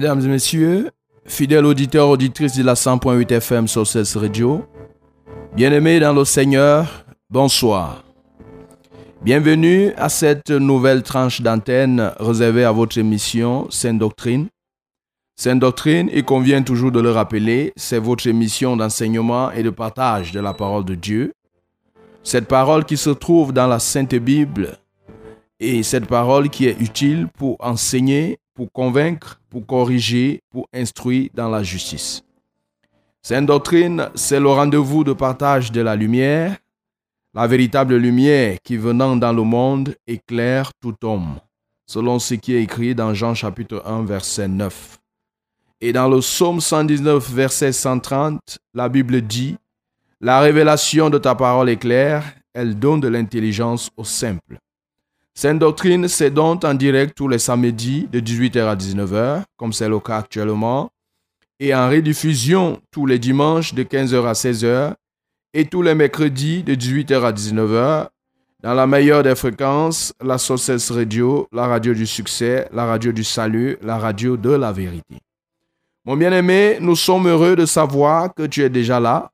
Mesdames et messieurs, fidèles auditeurs, auditrices de la 100.8 FM sur Radio, bien-aimés dans le Seigneur, bonsoir. Bienvenue à cette nouvelle tranche d'antenne réservée à votre émission Sainte Doctrine. Sainte Doctrine, il convient toujours de le rappeler, c'est votre émission d'enseignement et de partage de la parole de Dieu. Cette parole qui se trouve dans la Sainte Bible et cette parole qui est utile pour enseigner, pour convaincre, pour corriger, pour instruire dans la justice. Sainte doctrine, c'est le rendez-vous de partage de la lumière, la véritable lumière qui venant dans le monde éclaire tout homme, selon ce qui est écrit dans Jean chapitre 1 verset 9. Et dans le psaume 119 verset 130, la Bible dit, La révélation de ta parole est claire, elle donne de l'intelligence aux simples. Sainte Doctrine, c'est donc en direct tous les samedis de 18h à 19h, comme c'est le cas actuellement, et en rediffusion tous les dimanches de 15h à 16h et tous les mercredis de 18h à 19h dans la meilleure des fréquences, la Sources Radio, la radio du succès, la radio du salut, la radio de la vérité. Mon bien-aimé, nous sommes heureux de savoir que tu es déjà là,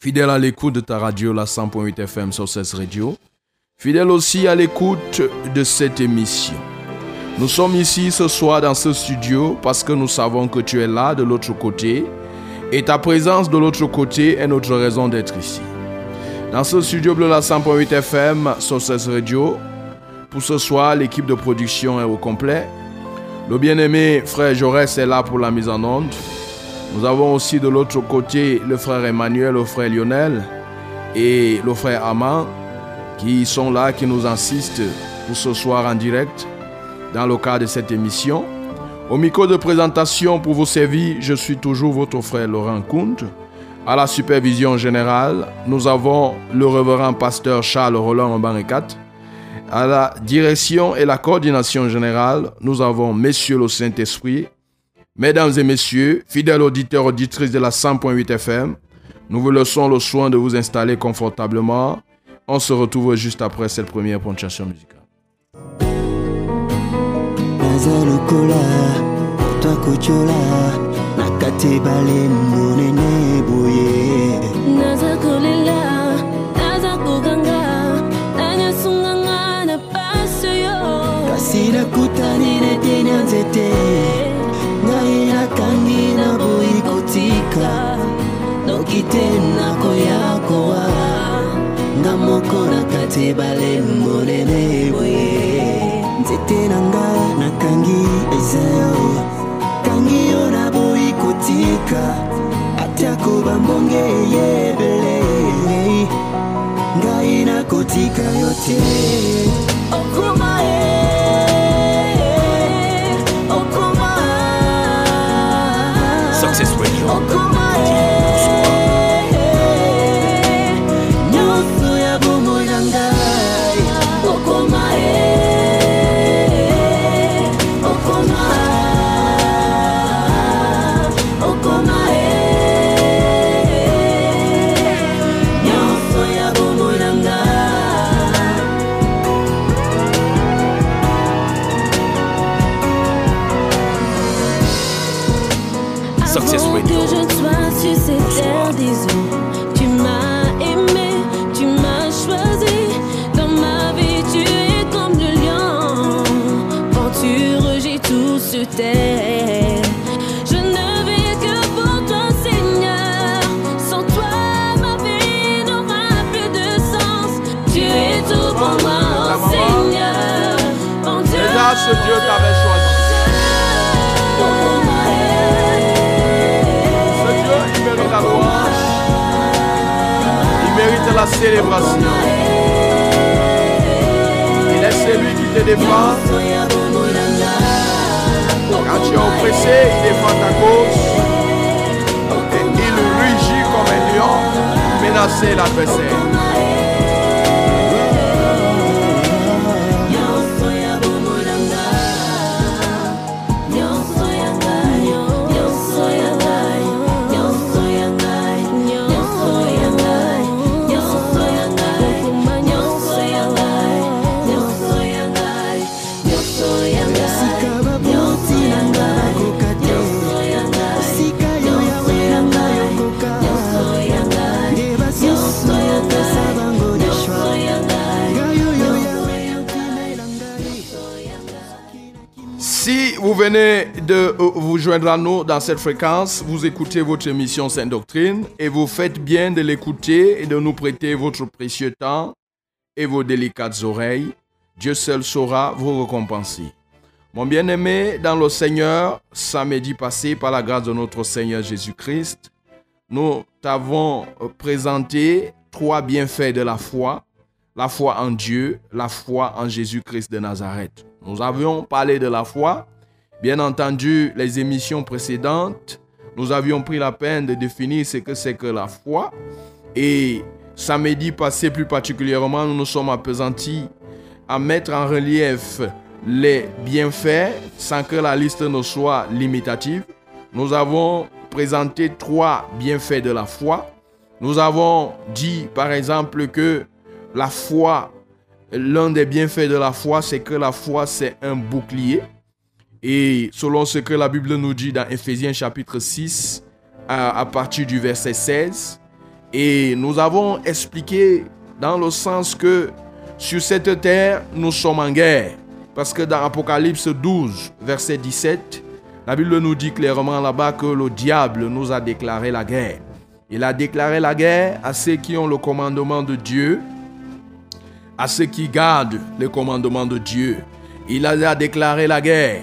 fidèle à l'écoute de ta radio, la 100.8 FM Sources Radio fidèle aussi à l'écoute de cette émission. Nous sommes ici ce soir dans ce studio parce que nous savons que tu es là de l'autre côté et ta présence de l'autre côté est notre raison d'être ici. Dans ce studio bleu la 100.8 FM, Sources Radio, pour ce soir, l'équipe de production est au complet. Le bien-aimé frère Jaurès est là pour la mise en onde. Nous avons aussi de l'autre côté le frère Emmanuel, le frère Lionel et le frère Amand qui sont là, qui nous assistent pour ce soir en direct dans le cadre de cette émission. Au micro de présentation pour vous servir, je suis toujours votre frère Laurent Kunt. À la supervision générale, nous avons le révérend pasteur Charles Roland Mbarikat. À la direction et la coordination générale, nous avons Messieurs le Saint-Esprit. Mesdames et messieurs, fidèles auditeurs, auditrices de la 100.8 FM, nous vous laissons le soin de vous installer confortablement on se retrouve juste après cette première ponctuation musicale. ngongeyebelele ngayina kutika yote okumae Success Radio. Célébration. Il est celui qui te défend. Quand tu es oppressé, il défend ta cause. Et il rugit comme un lion, menacer l'adversaire. Venez de euh, vous joindre à nous dans cette fréquence, vous écoutez votre émission Sainte Doctrine et vous faites bien de l'écouter et de nous prêter votre précieux temps et vos délicates oreilles. Dieu seul saura vous récompenser. Mon bien-aimé dans le Seigneur, samedi passé, par la grâce de notre Seigneur Jésus-Christ, nous t'avons euh, présenté trois bienfaits de la foi. La foi en Dieu, la foi en Jésus-Christ de Nazareth. Nous avions parlé de la foi. Bien entendu, les émissions précédentes, nous avions pris la peine de définir ce que c'est que la foi. Et samedi passé plus particulièrement, nous nous sommes appesantis à mettre en relief les bienfaits sans que la liste ne soit limitative. Nous avons présenté trois bienfaits de la foi. Nous avons dit par exemple que la foi, l'un des bienfaits de la foi, c'est que la foi, c'est un bouclier. Et selon ce que la Bible nous dit dans Ephésiens chapitre 6, à, partir du verset 16, et nous avons expliqué dans le sens que sur cette terre, nous sommes en guerre. Parce que dans Apocalypse 12, verset 17, la Bible nous dit clairement là-bas que le diable nous a déclaré la guerre. Il a déclaré la guerre à ceux qui ont le commandement de Dieu, à ceux qui gardent le commandement de Dieu. Il a déclaré la guerre.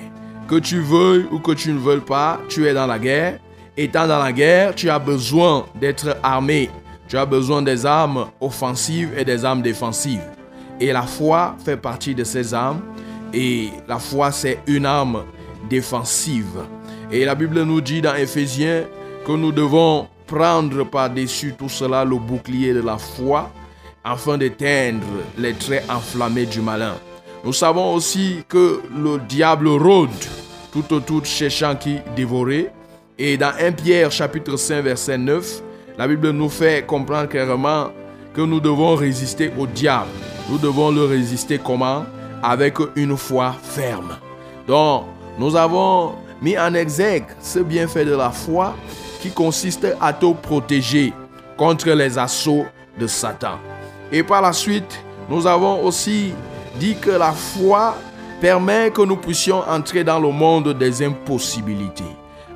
Que tu veuilles ou que tu ne veuilles pas, tu es dans la guerre. Étant dans la guerre, tu as besoin d'être armé. Tu as besoin des armes offensives et des armes défensives. Et la foi fait partie de ces armes. Et la foi, c'est une arme défensive. Et la Bible nous dit dans Éphésiens que nous devons prendre par-dessus tout cela le bouclier de la foi afin d'éteindre les traits enflammés du malin. Nous savons aussi que le diable rôde tout autour cherchant qui dévorer. Et dans 1 Pierre chapitre 5 verset 9, la Bible nous fait comprendre clairement que nous devons résister au diable. Nous devons le résister comment? Avec une foi ferme. Donc, nous avons mis en exergue ce bienfait de la foi qui consiste à te protéger contre les assauts de Satan. Et par la suite, nous avons aussi dit que la foi permet que nous puissions entrer dans le monde des impossibilités.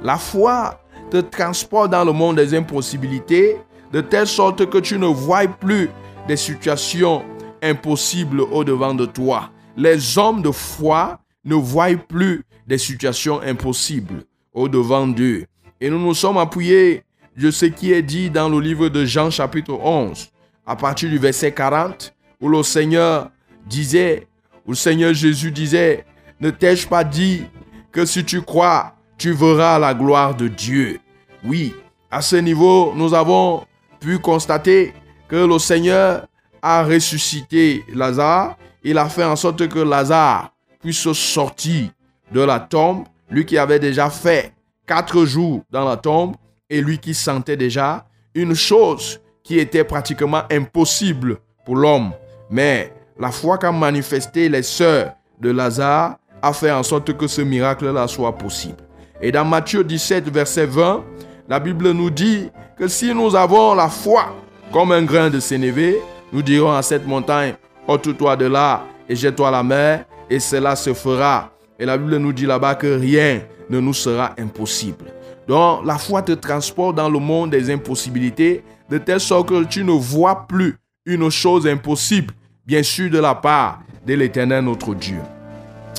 La foi te transporte dans le monde des impossibilités de telle sorte que tu ne vois plus des situations impossibles au-devant de toi. Les hommes de foi ne voient plus des situations impossibles au-devant d'eux. Et nous nous sommes appuyés de ce qui est dit dans le livre de Jean chapitre 11, à partir du verset 40, où le Seigneur disait, où le Seigneur Jésus disait, ne t'ai-je pas dit que si tu crois, tu verras la gloire de Dieu? Oui, à ce niveau, nous avons pu constater que le Seigneur a ressuscité Lazare. Il a fait en sorte que Lazare puisse sortir de la tombe, lui qui avait déjà fait quatre jours dans la tombe et lui qui sentait déjà une chose qui était pratiquement impossible pour l'homme. Mais la foi qu'a manifesté les sœurs de Lazare a fait en sorte que ce miracle-là soit possible. Et dans Matthieu 17, verset 20, la Bible nous dit que si nous avons la foi comme un grain de sénévé, nous dirons à cette montagne, ôte-toi de là et jette-toi à la mer, et cela se fera. Et la Bible nous dit là-bas que rien ne nous sera impossible. Donc la foi te transporte dans le monde des impossibilités, de telle sorte que tu ne vois plus une chose impossible, bien sûr de la part de l'Éternel notre Dieu.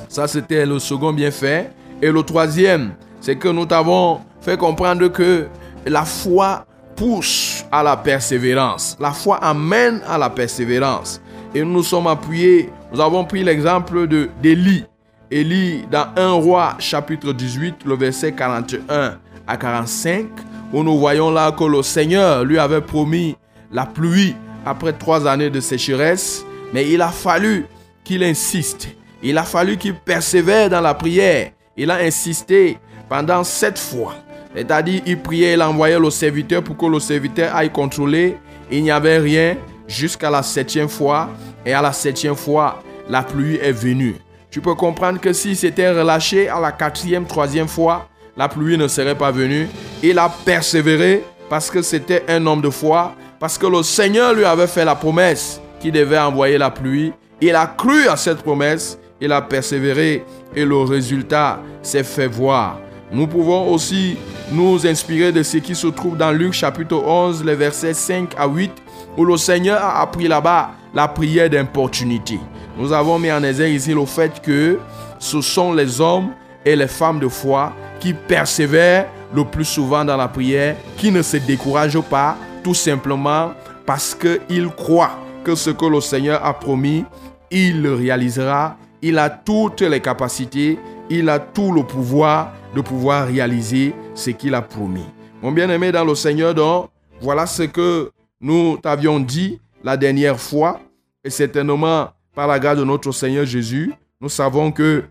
Ça, c'était le second bienfait. Et le troisième, c'est que nous t'avons fait comprendre que la foi pousse à la persévérance. La foi amène à la persévérance. Et nous nous sommes appuyés, nous avons pris l'exemple de d'Élie. Élie dans 1 roi chapitre 18, le verset 41 à 45, où nous voyons là que le Seigneur lui avait promis la pluie après trois années de sécheresse, mais il a fallu qu'il insiste. Il a fallu qu'il persévère dans la prière. Il a insisté pendant sept fois. C'est-à-dire, il priait, il envoyait le serviteur pour que le serviteur aille contrôler. Il n'y avait rien jusqu'à la septième fois. Et à la septième fois, la pluie est venue. Tu peux comprendre que si c'était relâché à la quatrième, troisième fois, la pluie ne serait pas venue. Il a persévéré parce que c'était un homme de foi, parce que le Seigneur lui avait fait la promesse qu'il devait envoyer la pluie. Il a cru à cette promesse, il a persévéré et le résultat s'est fait voir. Nous pouvons aussi nous inspirer de ce qui se trouve dans Luc chapitre 11, les versets 5 à 8, où le Seigneur a appris là-bas la prière d'importunité. Nous avons mis en exergue ici le fait que ce sont les hommes et les femmes de foi qui persévèrent le plus souvent dans la prière, qui ne se découragent pas, tout simplement parce qu'ils croient que ce que le Seigneur a promis, il le réalisera. Il a toutes les capacités, il a tout le pouvoir de pouvoir réaliser ce qu'il a promis. Mon bien-aimé dans le Seigneur, donc, voilà ce que nous t'avions dit la dernière fois. Et certainement, par la grâce de notre Seigneur Jésus, nous savons que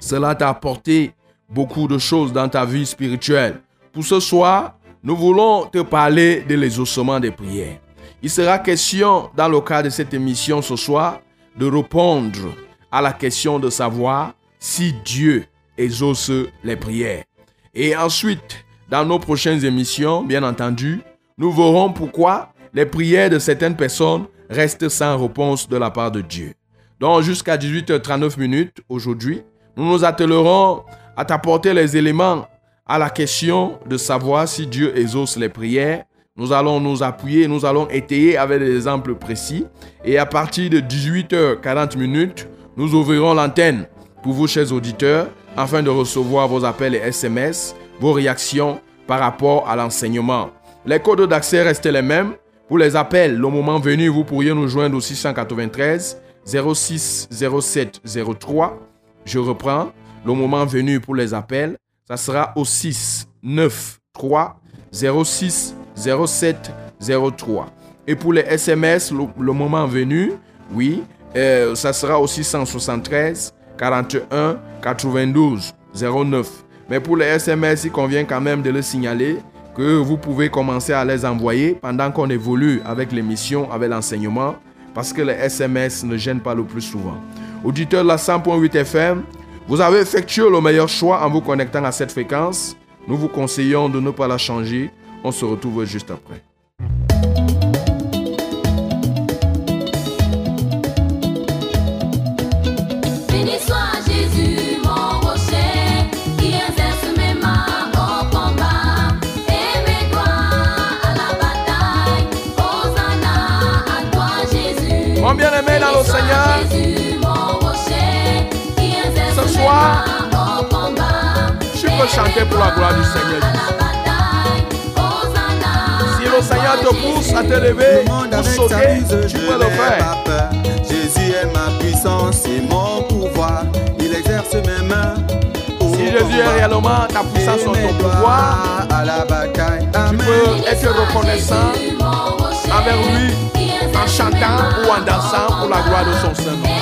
cela t'a apporté beaucoup de choses dans ta vie spirituelle. Pour ce soir, nous voulons te parler de l'exaucement des prières. Il sera question, dans le cadre de cette émission ce soir, de répondre à la question de savoir si Dieu exauce les prières. Et ensuite, dans nos prochaines émissions, bien entendu, nous verrons pourquoi les prières de certaines personnes restent sans réponse de la part de Dieu. Donc jusqu'à 18h39 minutes aujourd'hui, nous nous attellerons à t'apporter les éléments à la question de savoir si Dieu exauce les prières. Nous allons nous appuyer, nous allons étayer avec des exemples précis. Et à partir de 18h40 minutes, nous ouvrirons l'antenne pour vous, chers auditeurs, afin de recevoir vos appels et SMS, vos réactions par rapport à l'enseignement. Les codes d'accès restent les mêmes. Pour les appels, le moment venu, vous pourriez nous joindre au 693 06 07 03. Je reprends. Le moment venu pour les appels, ça sera au 6 9 3 06 07 03. Et pour les SMS, le, moment venu, oui, euh, ça sera au 673 41 92 09. Mais pour les SMS, il convient quand même de le signaler que vous pouvez commencer à les envoyer pendant qu'on évolue avec l'émission, avec l'enseignement, parce que les SMS ne gênent pas le plus souvent. Auditeur de la 100.8 FM, vous avez effectué le meilleur choix en vous connectant à cette fréquence. Nous vous conseillons de ne pas la changer. On se retrouve juste après. Béni soit Jésus, mon rocher, qui exerce mes mains au combat doigts à la bataille. Mon bien-aimé dans le Seigneur, Jésus, mon rocher, qui exerce Ce mes soir, mains au combat tu peux chanter pour la gloire du Seigneur. Le Seigneur te pousse à te lever, pour sauter, tu peux le faire. Jésus est ma puissance et mon pouvoir. Il exerce mes mains. Si Jésus est réellement ta puissance Et ton pouvoir, à la bataille. tu Amen. peux être reconnaissant envers lui en chantant ou en dansant pour la gloire de son Saint-Nom.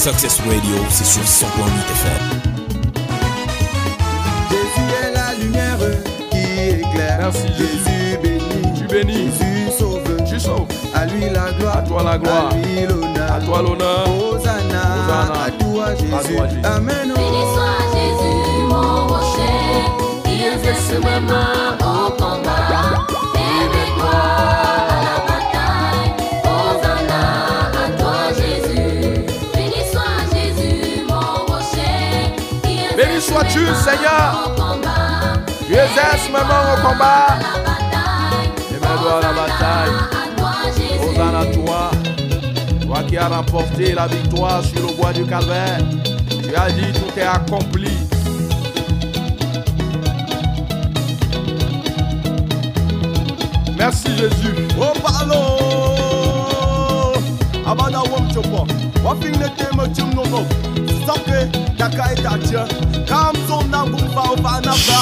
Success Radio, c'est sur 100.8 FM. Jésus est la lumière qui éclaire. Merci, Jésus. Jésus béni. Tu bénis. Jésus sauve. Tu sauves. À lui la gloire. À toi la gloire. À lui l'honneur. À toi l'honneur. Hosanna. Hosanna. À toi Jésus. À toi, Jésus. Amen. Mes mains au combat. Et doigts à la bataille. Hosanna à toi. Toi qui as remporté la victoire sur le bois du calvaire. Tu as dit tout est accompli. Merci Jésus. Oh palo Abada wom chopo no Soke Daka etache Kam so na bumfa o fa. Na ba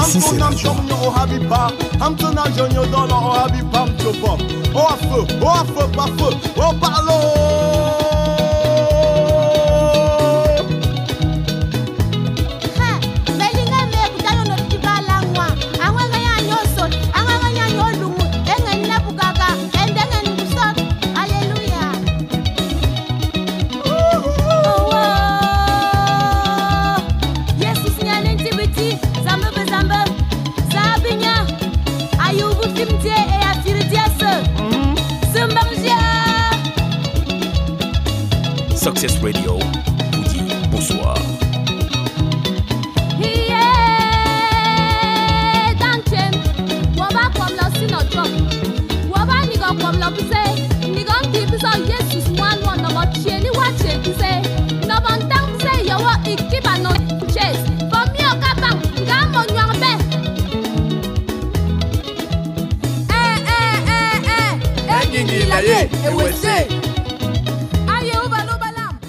Ham so na chom no o habi pa Ham so na jonyo dono o habi pam chopo O afe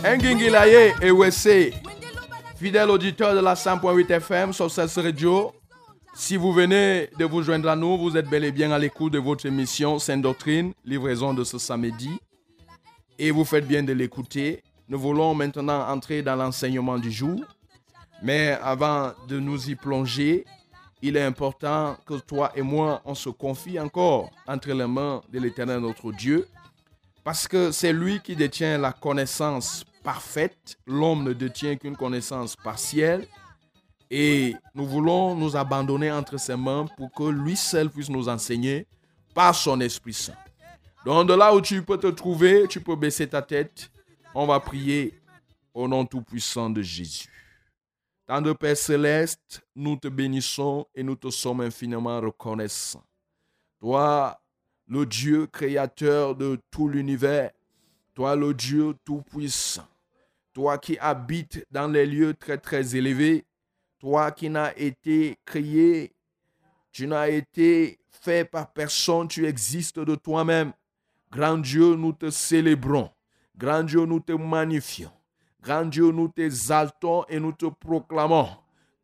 balam. Engingilaye et Wessé. Fidèle auditeur de la 100.8 FM sur cette radio, si vous venez de vous joindre à nous, vous êtes bel et bien à l'écoute de votre émission Sainte Doctrine, livraison de ce samedi. Et vous faites bien de l'écouter. Nous voulons maintenant entrer dans l'enseignement du jour. Mais avant de nous y plonger, il est important que toi et moi, on se confie encore entre les mains de l'Éternel notre Dieu. Parce que c'est lui qui détient la connaissance parfaite. L'homme ne détient qu'une connaissance partielle. Et nous voulons nous abandonner entre ses mains pour que lui seul puisse nous enseigner par son Esprit Saint. Donc de là où tu peux te trouver, tu peux baisser ta tête. On va prier au nom tout-puissant de Jésus. Tendre Père céleste, nous te bénissons et nous te sommes infiniment reconnaissants. Toi, le Dieu créateur de tout l'univers, toi le Dieu tout-puissant, toi qui habites dans les lieux très très élevés, toi qui n'as été créé, tu n'as été fait par personne, tu existes de toi-même. Grand Dieu, nous te célébrons. Grand Dieu, nous te magnifions. Grand Dieu, nous t'exaltons et nous te proclamons.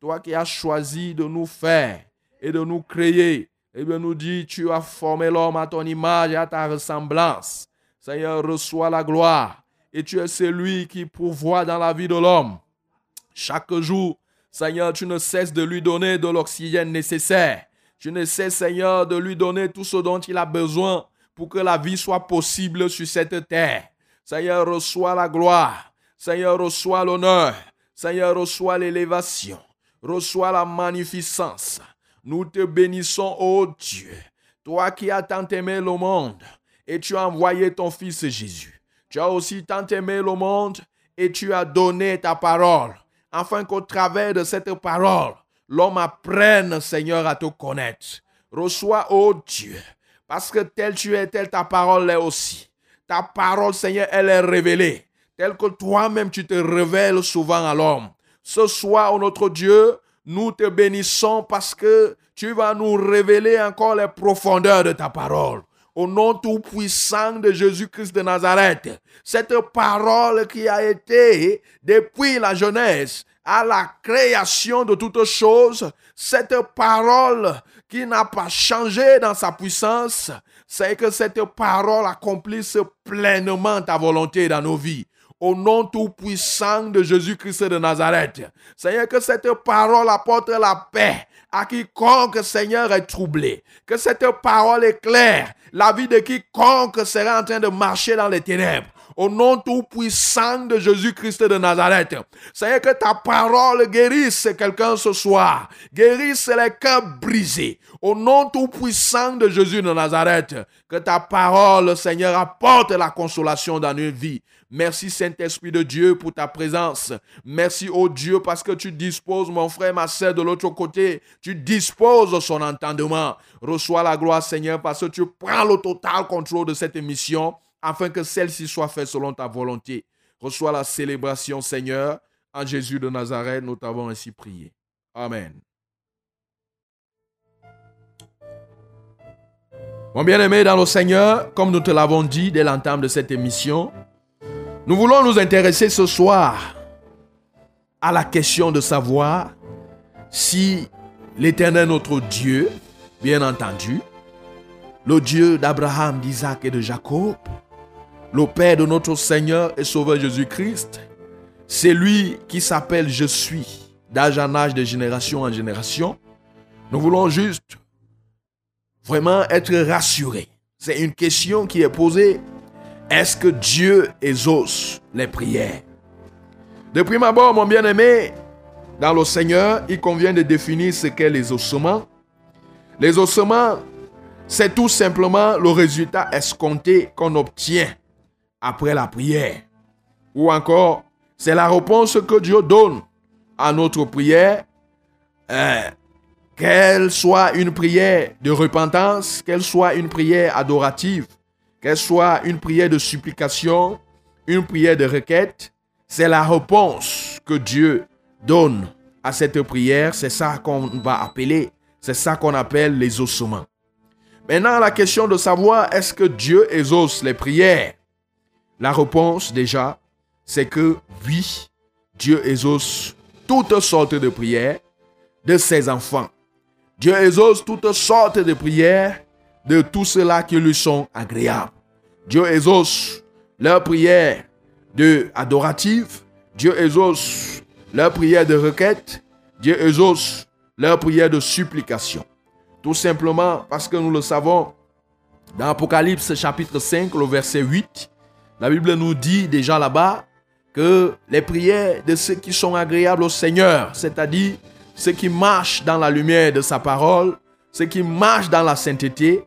Toi qui as choisi de nous faire et de nous créer, et bien nous dit, tu as formé l'homme à ton image et à ta ressemblance. Seigneur, reçois la gloire. Et tu es celui qui pourvoit dans la vie de l'homme. Chaque jour, Seigneur, tu ne cesses de lui donner de l'oxygène nécessaire. Tu ne cesses, Seigneur, de lui donner tout ce dont il a besoin pour que la vie soit possible sur cette terre. Seigneur, reçois la gloire. Seigneur, reçois l'honneur. Seigneur, reçois l'élévation. Reçois la magnificence. Nous te bénissons, ô Dieu. Toi qui as tant aimé le monde et tu as envoyé ton Fils Jésus. Tu as aussi tant aimé le monde et tu as donné ta parole afin qu'au travers de cette parole, l'homme apprenne, Seigneur, à te connaître. Reçois, ô Dieu, parce que tel tu es, telle ta parole est aussi. Ta parole, Seigneur, elle est révélée, telle que toi-même tu te révèles souvent à l'homme. Ce soir, ô notre Dieu, nous te bénissons parce que tu vas nous révéler encore les profondeurs de ta parole. Au nom tout puissant de Jésus-Christ de Nazareth, cette parole qui a été depuis la jeunesse à la création de toutes choses, cette parole qui n'a pas changé dans sa puissance, c'est que cette parole accomplisse pleinement ta volonté dans nos vies. au nom tout-puissant de Jésus-Christ de Nazareth. Seigneur, que cette parole apporte la paix à quiconque, Seigneur, est troublé. Que cette parole éclaire la vie de quiconque serait en train de marcher dans les ténèbres. Au nom tout-puissant de Jésus-Christ de Nazareth. Seigneur, que ta parole guérisse quelqu'un ce soir. Guérisse les cœurs brisés. Au nom tout-puissant de Jésus de Nazareth. Que ta parole, Seigneur, apporte la consolation dans une vie. Merci Saint-Esprit de Dieu pour ta présence. Merci au Dieu parce que tu disposes mon frère, ma soeur de l'autre côté. Tu disposes son entendement. Reçois la gloire Seigneur parce que tu prends le total contrôle de cette émission afin que celle-ci soit faite selon ta volonté. Reçois la célébration Seigneur. En Jésus de Nazareth, nous t'avons ainsi prié. Amen. Mon bien-aimé dans le Seigneur, comme nous te l'avons dit dès l'entame de cette émission, nous voulons nous intéresser ce soir à la question de savoir si l'Éternel notre Dieu, bien entendu, le Dieu d'Abraham, d'Isaac et de Jacob, le Père de notre Seigneur et Sauveur Jésus-Christ, c'est lui qui s'appelle Je suis, d'âge en âge, de génération en génération. Nous voulons juste vraiment être rassurés. C'est une question qui est posée est-ce que Dieu exauce les prières? De prime abord, mon bien-aimé, dans le Seigneur, il convient de définir ce qu'est. Les ossements, c'est tout simplement le résultat escompté qu'on obtient après la prière. Ou encore, c'est la réponse que Dieu donne à notre prière, euh, qu'elle soit une prière de repentance, qu'elle soit une prière adorative, qu'elle soit une prière de supplication, une prière de requête, c'est la réponse que Dieu donne à cette prière. C'est ça qu'on va appeler, c'est ça qu'on appelle les ossements. Maintenant, la question de savoir est-ce que Dieu exauce les prières? La réponse déjà, c'est que oui, Dieu exauce toutes sortes de prières de ses enfants. Dieu exauce toutes sortes de prières de tous ceux-là qui lui sont agréables. Dieu exauce leurs prières de adorative. Dieu exauce leurs prières de requête. Dieu exauce leurs prières de supplication. Tout simplement parce que nous le savons, dans Apocalypse chapitre 5, le verset 8, la Bible nous dit déjà là-bas que les prières de ceux qui sont agréables au Seigneur, c'est-à-dire ceux qui marchent dans la lumière de sa parole, ceux qui marchent dans la sainteté,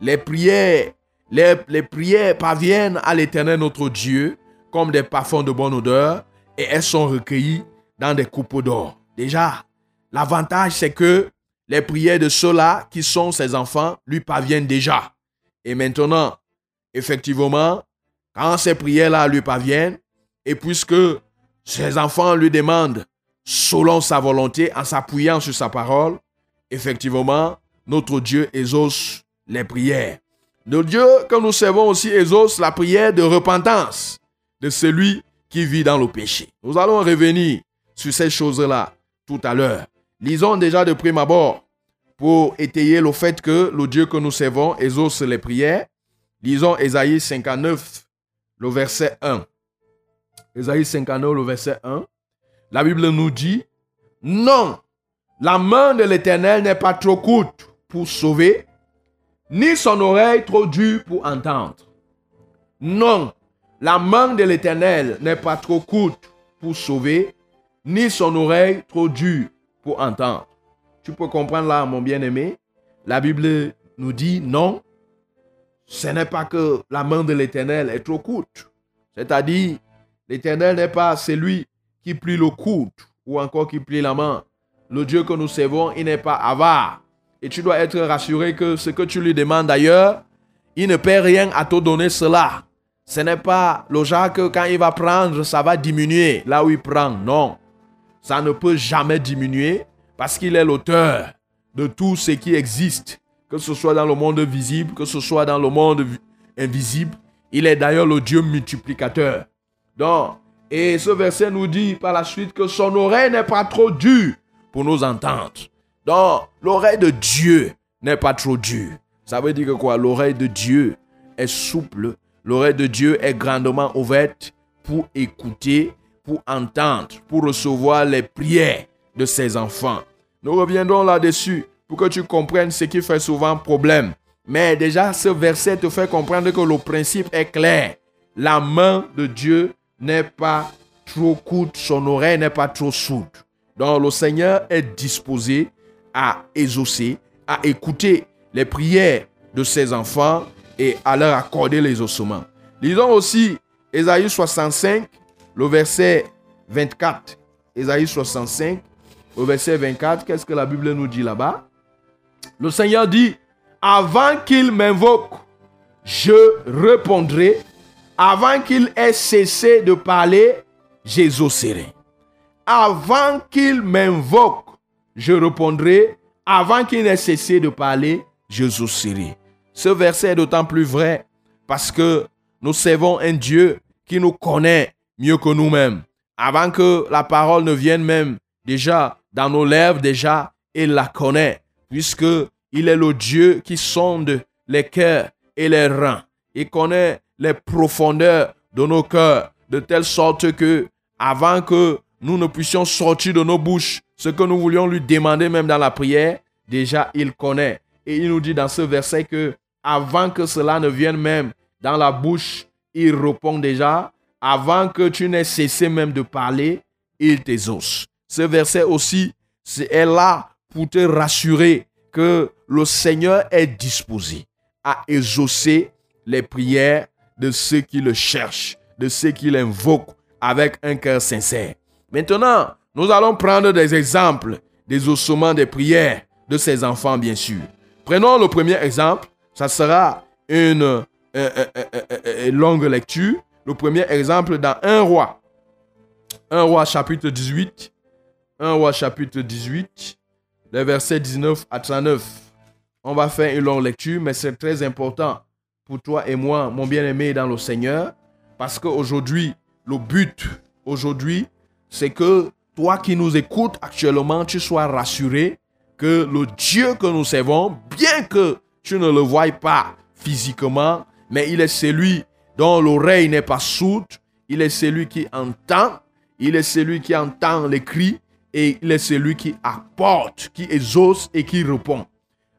les prières, les, prières parviennent à l'éternel notre Dieu comme des parfums de bonne odeur et elles sont recueillies dans des coupes d'or. Déjà, l'avantage c'est que les prières de ceux-là qui sont ses enfants lui parviennent déjà. Et maintenant, effectivement, quand ces prières-là lui parviennent, et puisque ses enfants lui demandent selon sa volonté, en s'appuyant sur sa parole, effectivement, notre Dieu exauce les prières. Notre Dieu que nous servons aussi exauce la prière de repentance de celui qui vit dans le péché. Nous allons revenir sur ces choses-là tout à l'heure. Lisons déjà de prime abord pour étayer le fait que le Dieu que nous servons exauce les prières. Lisons Ésaïe 59, le verset 1. Ésaïe 59, le verset 1. La Bible nous dit, non, la main de l'Éternel n'est pas trop courte pour sauver, ni son oreille trop dure pour entendre. Non, la main de l'Éternel n'est pas trop courte pour sauver, ni son oreille trop dure pour entendre. Tu peux comprendre là, mon bien-aimé, la Bible nous dit non, ce n'est pas que la main de l'Éternel est trop courte. C'est-à-dire, l'Éternel n'est pas celui qui plie le coude ou encore qui plie la main. Le Dieu que nous servons, il n'est pas avare. Et tu dois être rassuré que ce que tu lui demandes d'ailleurs, il ne paie rien à te donner cela. Ce n'est pas le genre que quand il va prendre, ça va diminuer là où il prend. Non. Ça ne peut jamais diminuer parce qu'il est l'auteur de tout ce qui existe, que ce soit dans le monde visible, que ce soit dans le monde invisible. Il est d'ailleurs le Dieu multiplicateur. Donc, et ce verset nous dit par la suite que son oreille n'est pas trop dure pour nous entendre. Donc, l'oreille de Dieu n'est pas trop dure. Ça veut dire que quoi? L'oreille de Dieu est souple. L'oreille de Dieu est grandement ouverte pour écouter, pour entendre, pour recevoir les prières de ses enfants. Nous reviendrons là-dessus pour que tu comprennes ce qui fait souvent problème. Mais déjà, ce verset te fait comprendre que le principe est clair. La main de Dieu n'est pas trop courte, son oreille n'est pas trop sourde. Donc le Seigneur est disposé à exaucer, à écouter les prières de ses enfants et à leur accorder les ossements. Lisons aussi Ésaïe 65, le verset 24. Ésaïe 65, au verset 24, qu'est-ce que la Bible nous dit là-bas? Le Seigneur dit, avant qu'il m'invoque, je répondrai. Avant qu'il ait cessé de parler, j'exaucerai. Avant qu'il m'invoque, je répondrai. Avant qu'il n'ait cessé de parler, j'exaucerai. Ce verset est d'autant plus vrai parce que nous servons un Dieu qui nous connaît mieux que nous-mêmes. Avant que la parole ne vienne même déjà dans nos lèvres, déjà, il la connaît, puisque il est le Dieu qui sonde les cœurs et les reins. Il connaît les profondeurs de nos cœurs, de telle sorte que, avant que nous ne puissions sortir de nos bouches ce que nous voulions lui demander même dans la prière, déjà il connaît. Et il nous dit dans ce verset que, avant que cela ne vienne même dans la bouche, il répond déjà. Avant que tu n'aies cessé même de parler, il t'exauce. Ce verset aussi est là pour te rassurer que le Seigneur est disposé à exaucer les prières de ceux qui le cherchent, de ceux qui l'invoquent avec un cœur sincère. Maintenant, nous allons prendre des exemples des ossements des prières de ces enfants, bien sûr. Prenons le premier exemple. Ça sera une euh, euh, euh, longue lecture. Le premier exemple dans 1 roi. 1 roi chapitre 18. 1 roi chapitre 18. Les versets 19 à 39. On va faire une longue lecture, mais c'est très important pour toi et moi, mon bien-aimé dans le Seigneur, parce qu'aujourd'hui, le but, aujourd'hui, c'est que toi qui nous écoutes actuellement, tu sois rassuré que le Dieu que nous servons, bien que tu ne le voies pas physiquement, mais il est celui dont l'oreille n'est pas sourde, il est celui qui entend, il est celui qui entend les cris, et il est celui qui apporte, qui exauce et qui répond.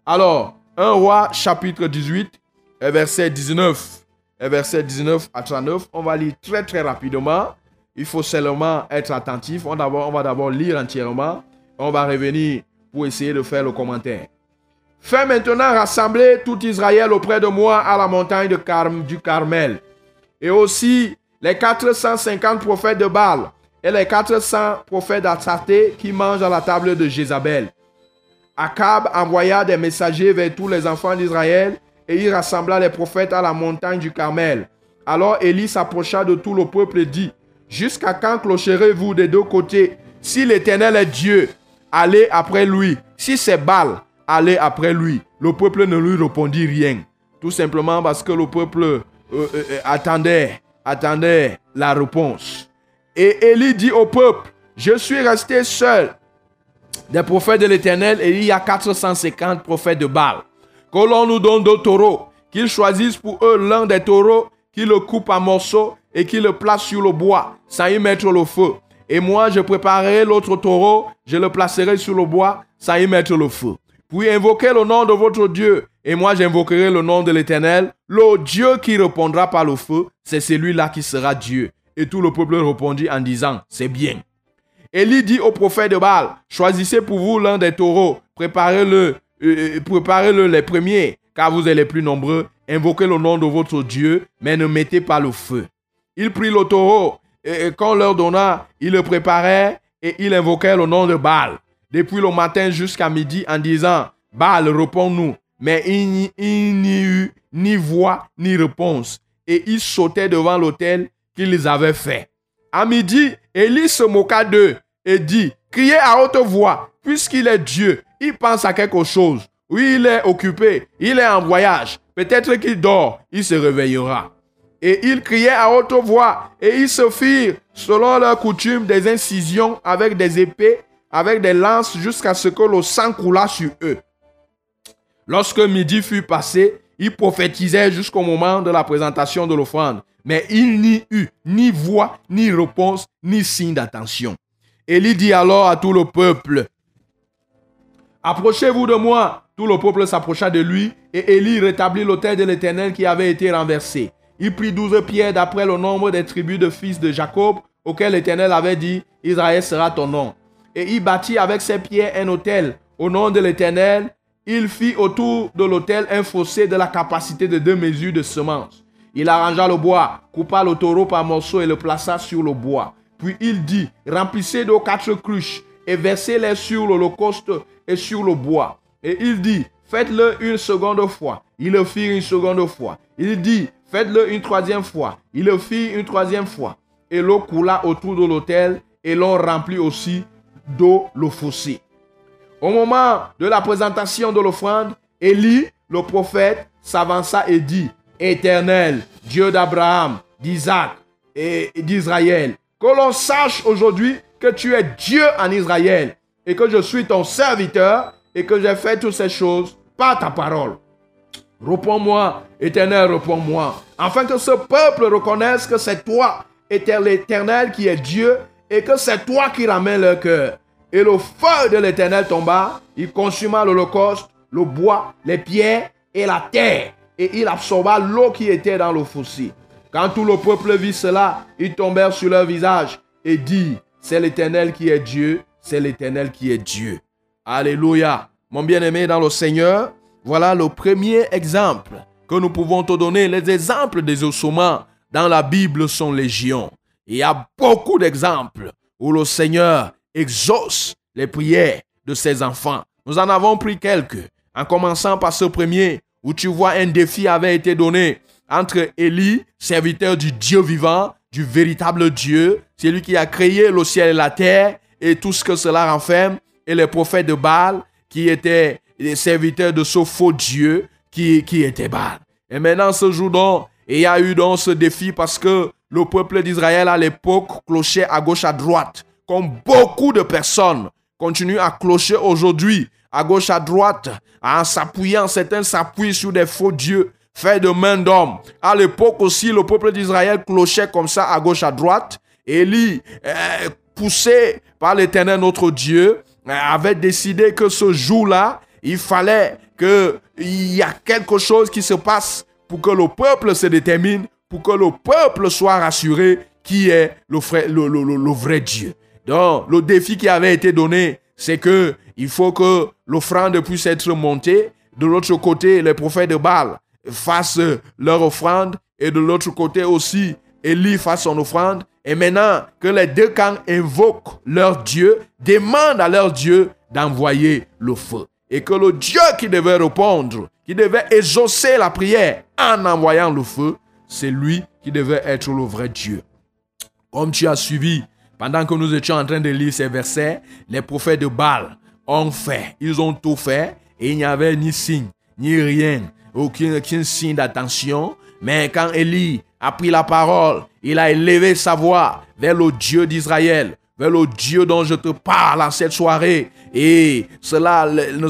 Alors, 1 roi chapitre 18, verset 19, verset 19 à 39, on va lire très très rapidement. Il faut seulement être attentif. On, va d'abord lire entièrement. On va revenir pour essayer de faire le commentaire. Fais maintenant rassembler tout Israël auprès de moi à la montagne du Carmel. Et aussi les 450 prophètes de Baal et les 400 prophètes d'Atsarté qui mangent à la table de Jézabel. Akab envoya des messagers vers tous les enfants d'Israël et il rassembla les prophètes à la montagne du Carmel. Alors Élie s'approcha de tout le peuple et dit, Jusqu'à quand clocherez-vous des deux côtés? Si l'Éternel est Dieu, allez après lui. Si c'est Baal, allez après lui. Le peuple ne lui répondit rien. Tout simplement parce que le peuple euh, euh, euh, attendait, attendait la réponse. Et Élie dit au peuple, je suis resté seul des prophètes de l'Éternel et il y a 450 prophètes de Baal. Que l'on nous donne deux taureaux, qu'ils choisissent pour eux l'un des taureaux, qu'ils le coupent en morceaux et qu'ils le placent sur le bois sans y mettre le feu. Et moi, je préparerai l'autre taureau, je le placerai sur le bois sans y mettre le feu. Puis invoquez le nom de votre Dieu, et moi j'invoquerai le nom de l'Éternel. Le Dieu qui répondra par le feu, c'est celui-là qui sera Dieu. Et tout le peuple répondit en disant, c'est bien. Élie dit au prophète de Baal, choisissez pour vous l'un des taureaux, préparez-le, euh, euh, préparez-le les premiers, car vous êtes les plus nombreux, invoquez le nom de votre Dieu, mais ne mettez pas le feu. Il prit le taureau, et quand leur donna, il le préparait, et il invoquait le nom de Baal. Depuis le matin jusqu'à midi, en disant, Baal, réponds-nous. Mais il n'y eut ni voix, ni réponse. Et il sautait devant l'autel qu'ils avaient fait. À midi, Élie se moqua d'eux et dit, criez à haute voix, puisqu'il est Dieu, il pense à quelque chose. Oui, il est occupé, il est en voyage. Peut-être qu'il dort, il se réveillera. Et ils criaient à haute voix, et ils se firent, selon leur coutume, des incisions avec des épées, avec des lances, jusqu'à ce que le sang coula sur eux. Lorsque midi fut passé, ils prophétisaient jusqu'au moment de la présentation de l'offrande. mais il n'y eut ni voix, ni réponse, ni signe d'attention. Élie dit alors à tout le peuple, Approchez-vous de moi. Tout le peuple s'approcha de lui, et Élie rétablit l'autel de l'Éternel qui avait été renversé. Il prit douze pierres d'après le nombre des tribus de fils de Jacob, auxquels l'Éternel avait dit, Israël sera ton nom. Et il bâtit avec ses pierres un autel au nom de l'Éternel. Il fit autour de l'autel un fossé de la capacité de deux mesures de semences. Il arrangea le bois, coupa le taureau par morceaux et le plaça sur le bois. Puis il dit, remplissez d'eau quatre cruches et versez-les sur l'holocauste et sur le bois. Et il dit, faites-le une seconde fois. Il le fit une seconde fois. Il dit, faites-le une troisième fois. Il le fit une troisième fois. Et l'eau coula autour de l'autel et l'on remplit aussi d'eau le fossé. Au moment de la présentation de l'offrande, Élie, le prophète, s'avança et dit, Éternel, Dieu d'Abraham, d'Isaac et d'Israël, que l'on sache aujourd'hui que tu es Dieu en Israël et que je suis ton serviteur et que j'ai fait toutes ces choses par ta parole. Réponds-moi, Éternel, réponds-moi, afin que ce peuple reconnaisse que c'est toi, l'Éternel, qui est Dieu, et que c'est toi qui ramènes leur cœur. Et le feu de l'Éternel tomba, il consuma l'holocauste, le bois, les pierres et la terre, et il absorba l'eau qui était dans le fossé. Quand tout le peuple vit cela, ils tombèrent sur leur visage et dit, c'est l'Éternel qui est Dieu, c'est l'Éternel qui est Dieu. Alléluia. Mon bien-aimé dans le Seigneur, voilà le premier exemple que nous pouvons te donner. Les exemples des ossements dans la Bible sont légion. Il y a beaucoup d'exemples où le Seigneur exauce les prières de ses enfants. Nous en avons pris quelques, en commençant par ce premier où tu vois un défi avait été donné entre Élie, serviteur du Dieu vivant, du véritable Dieu, celui qui a créé le ciel et la terre et tout ce que cela renferme, et les prophètes de Baal qui étaient les serviteurs de ce faux Dieu qui, qui était Baal. Et maintenant, ce jour donc, il y a eu donc ce défi parce que le peuple d'Israël à l'époque clochait à gauche, à droite, comme beaucoup de personnes continuent à clocher aujourd'hui, à gauche, à droite, en s'appuyant, certains s'appuient sur des faux dieux faits de main d'homme. À l'époque aussi, le peuple d'Israël clochait comme ça à gauche, à droite. Élie, euh, poussé par l'éternel notre Dieu, euh, avait décidé que ce jour-là, il fallait qu'il y a quelque chose qui se passe pour que le peuple se détermine, pour que le peuple soit rassuré qui est le, vrai, le, le vrai Dieu. Donc, le défi qui avait été donné, c'est que il faut que l'offrande puisse être montée. De l'autre côté, les prophètes de Baal fassent leur offrande. Et de l'autre côté aussi, Élie fasse son offrande. Et maintenant que les deux camps invoquent leur Dieu, demandent à leur Dieu d'envoyer le feu. Et que le Dieu qui devait répondre, qui devait exaucer la prière en envoyant le feu, c'est lui qui devait être le vrai Dieu. Comme tu as suivi, pendant que nous étions en train de lire ces versets, les prophètes de Baal ont fait, ils ont tout fait, et il n'y avait ni signe, ni rien, aucun, aucun signe d'attention. Mais quand Élie a pris la parole, il a élevé sa voix vers le Dieu d'Israël, vers le Dieu dont je te parle en cette soirée. Et cela ne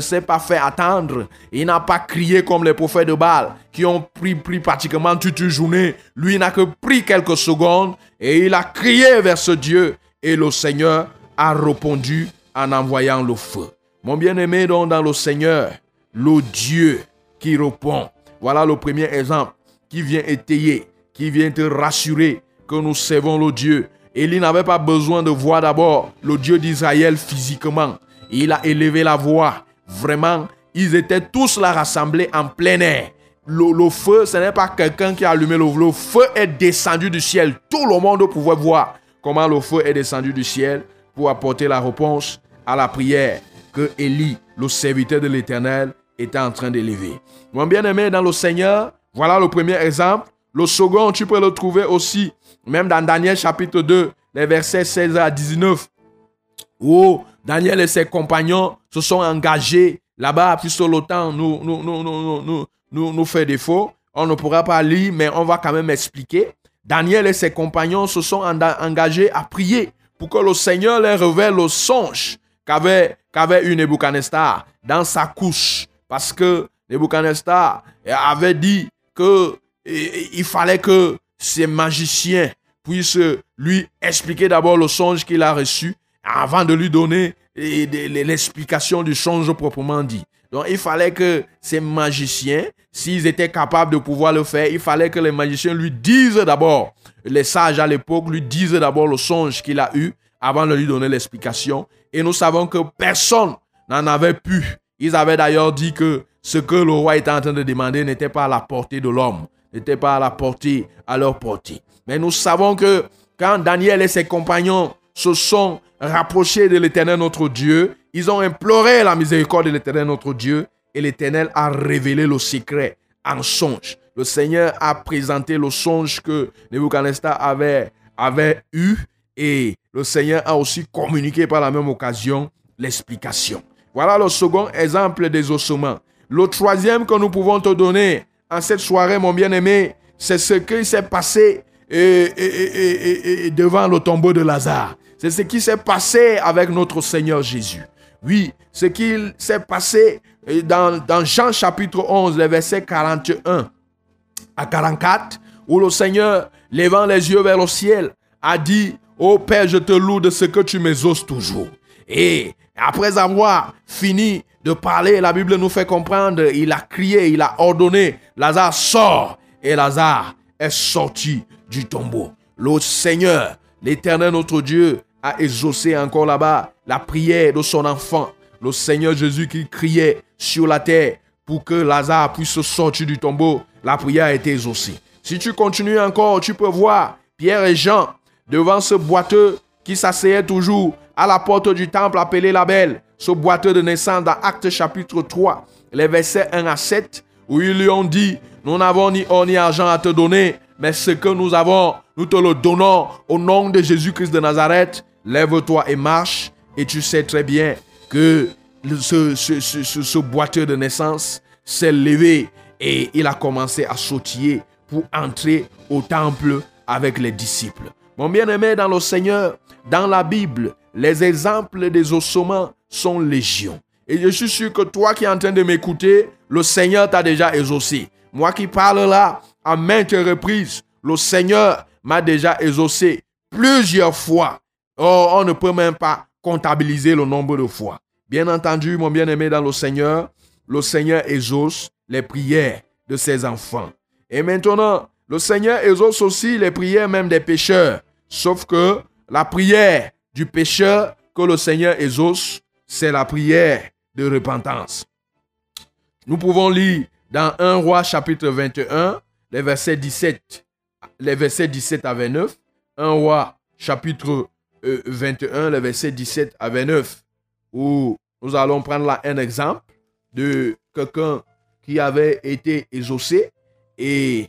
s'est pas fait attendre. Il n'a pas crié comme les prophètes de Baal qui ont pris, pratiquement toute une journée. Lui n'a que pris quelques secondes et il a crié vers ce Dieu. Et le Seigneur a répondu en envoyant le feu. Mon bien-aimé dans le Seigneur, le Dieu qui répond. Voilà le premier exemple qui vient étayer, qui vient te rassurer que nous servons le Dieu Élie n'avait pas besoin de voir d'abord le Dieu d'Israël physiquement. Il a élevé la voix. Vraiment, ils étaient tous là rassemblés en plein air. Le, feu, ce n'est pas quelqu'un qui a allumé le, le feu. est descendu du ciel. Tout le monde pouvait voir comment le feu est descendu du ciel pour apporter la réponse à la prière que Élie, le serviteur de l'Éternel, était en train d'élever. Mon bien-aimé dans le Seigneur, voilà le premier exemple. Le second, tu peux le trouver aussi même dans Daniel chapitre 2, les versets 16 à 19, où Daniel et ses compagnons se sont engagés là-bas, puisque temps nous, nous, nous, nous, nous, fait défaut. On ne pourra pas lire, mais on va quand même expliquer. Daniel et ses compagnons se sont engagés à prier pour que le Seigneur leur révèle le songe qu'avait eu Nebuchadnezzar dans sa couche. Parce que Nebuchadnezzar avait dit que il fallait que ces magiciens puissent lui expliquer d'abord le songe qu'il a reçu avant de lui donner l'explication du songe proprement dit. Donc il fallait que ces magiciens, s'ils étaient capables de pouvoir le faire, il fallait que les magiciens lui disent d'abord, les sages à l'époque lui disent d'abord le songe qu'il a eu avant de lui donner l'explication. Et nous savons que personne n'en avait pu. Ils avaient d'ailleurs dit que ce que le roi était en train de demander n'était pas à la portée de l'homme, n'était pas à la portée, à leur portée. Mais nous savons que quand Daniel et ses compagnons se sont rapprochés de l'Éternel notre Dieu, ils ont imploré la miséricorde de l'Éternel notre Dieu et l'Éternel a révélé le secret en songe. Le Seigneur a présenté le songe que Nebuchadnezzar avait, avait eu et le Seigneur a aussi communiqué par la même occasion l'explication. Voilà le second exemple des ossements. Le troisième que nous pouvons te donner en cette soirée, mon bien-aimé, c'est ce qui s'est passé euh, euh, euh, euh, devant le tombeau de Lazare. C'est ce qui s'est passé avec notre Seigneur Jésus. Oui, ce qui s'est passé dans, Jean chapitre 11, les versets 41 à 44, où le Seigneur, levant les yeux vers le ciel, a dit, Ô Père, je te loue de ce que tu m'exauces toujours. Et après avoir fini de parler, la Bible nous fait comprendre, il a crié, il a ordonné, Lazare sort. Et Lazare est sorti du tombeau. Le Seigneur, l'Éternel notre Dieu, a exaucé encore là-bas la prière de son enfant. Le Seigneur Jésus qui criait sur la terre pour que Lazare puisse sortir du tombeau. La prière a été exaucée. Si tu continues encore, tu peux voir Pierre et Jean devant ce boiteux qui s'asseyait toujours à la porte du temple appelé la Belle, ce boiteux de naissance dans Actes chapitre 3, les versets 1 à 7, où ils lui ont dit, nous n'avons ni or ni argent à te donner, mais ce que nous avons, nous te le donnons au nom de Jésus-Christ de Nazareth. Lève-toi et marche, et tu sais très bien que ce, ce, ce- ce boiteux de naissance s'est levé et il a commencé à sautiller pour entrer au temple avec les disciples. Mon bien-aimé dans le Seigneur, dans la Bible, les exemples des ossements sont légion. Et je suis sûr que toi qui es en train de m'écouter, le Seigneur t'a déjà exaucé. Moi qui parle là, à maintes reprises, le Seigneur m'a déjà exaucé plusieurs fois. Oh, on ne peut même pas comptabiliser le nombre de fois. Bien entendu, mon bien-aimé dans le Seigneur, le Seigneur exauce les prières de ses enfants. Et maintenant, le Seigneur exauce aussi les prières même des pécheurs. Sauf que la prière du pécheur que le Seigneur exauce, c'est la prière de repentance. Nous pouvons lire dans 1 roi chapitre 21, les versets 17, les versets 17 à 29. 1 roi chapitre euh, 21, les versets 17 à 29, où nous allons prendre là un exemple de quelqu'un qui avait été exaucé et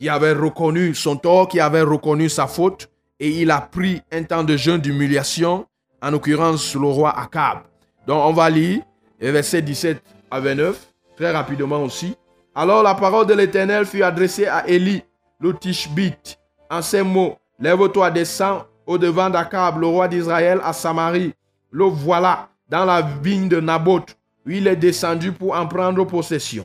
qui avait reconnu son tort, qui avait reconnu sa faute, et il a pris un temps de jeûne d'humiliation, en l'occurrence le roi Akab. Donc on va lire versets 17 à 29, très rapidement aussi. Alors la parole de l'Éternel fut adressée à Élie, le Tishbite, en ces mots, Lève-toi, descends au devant d'Akab, le roi d'Israël, à Samarie. Le voilà dans la vigne de Naboth, où il est descendu pour en prendre possession.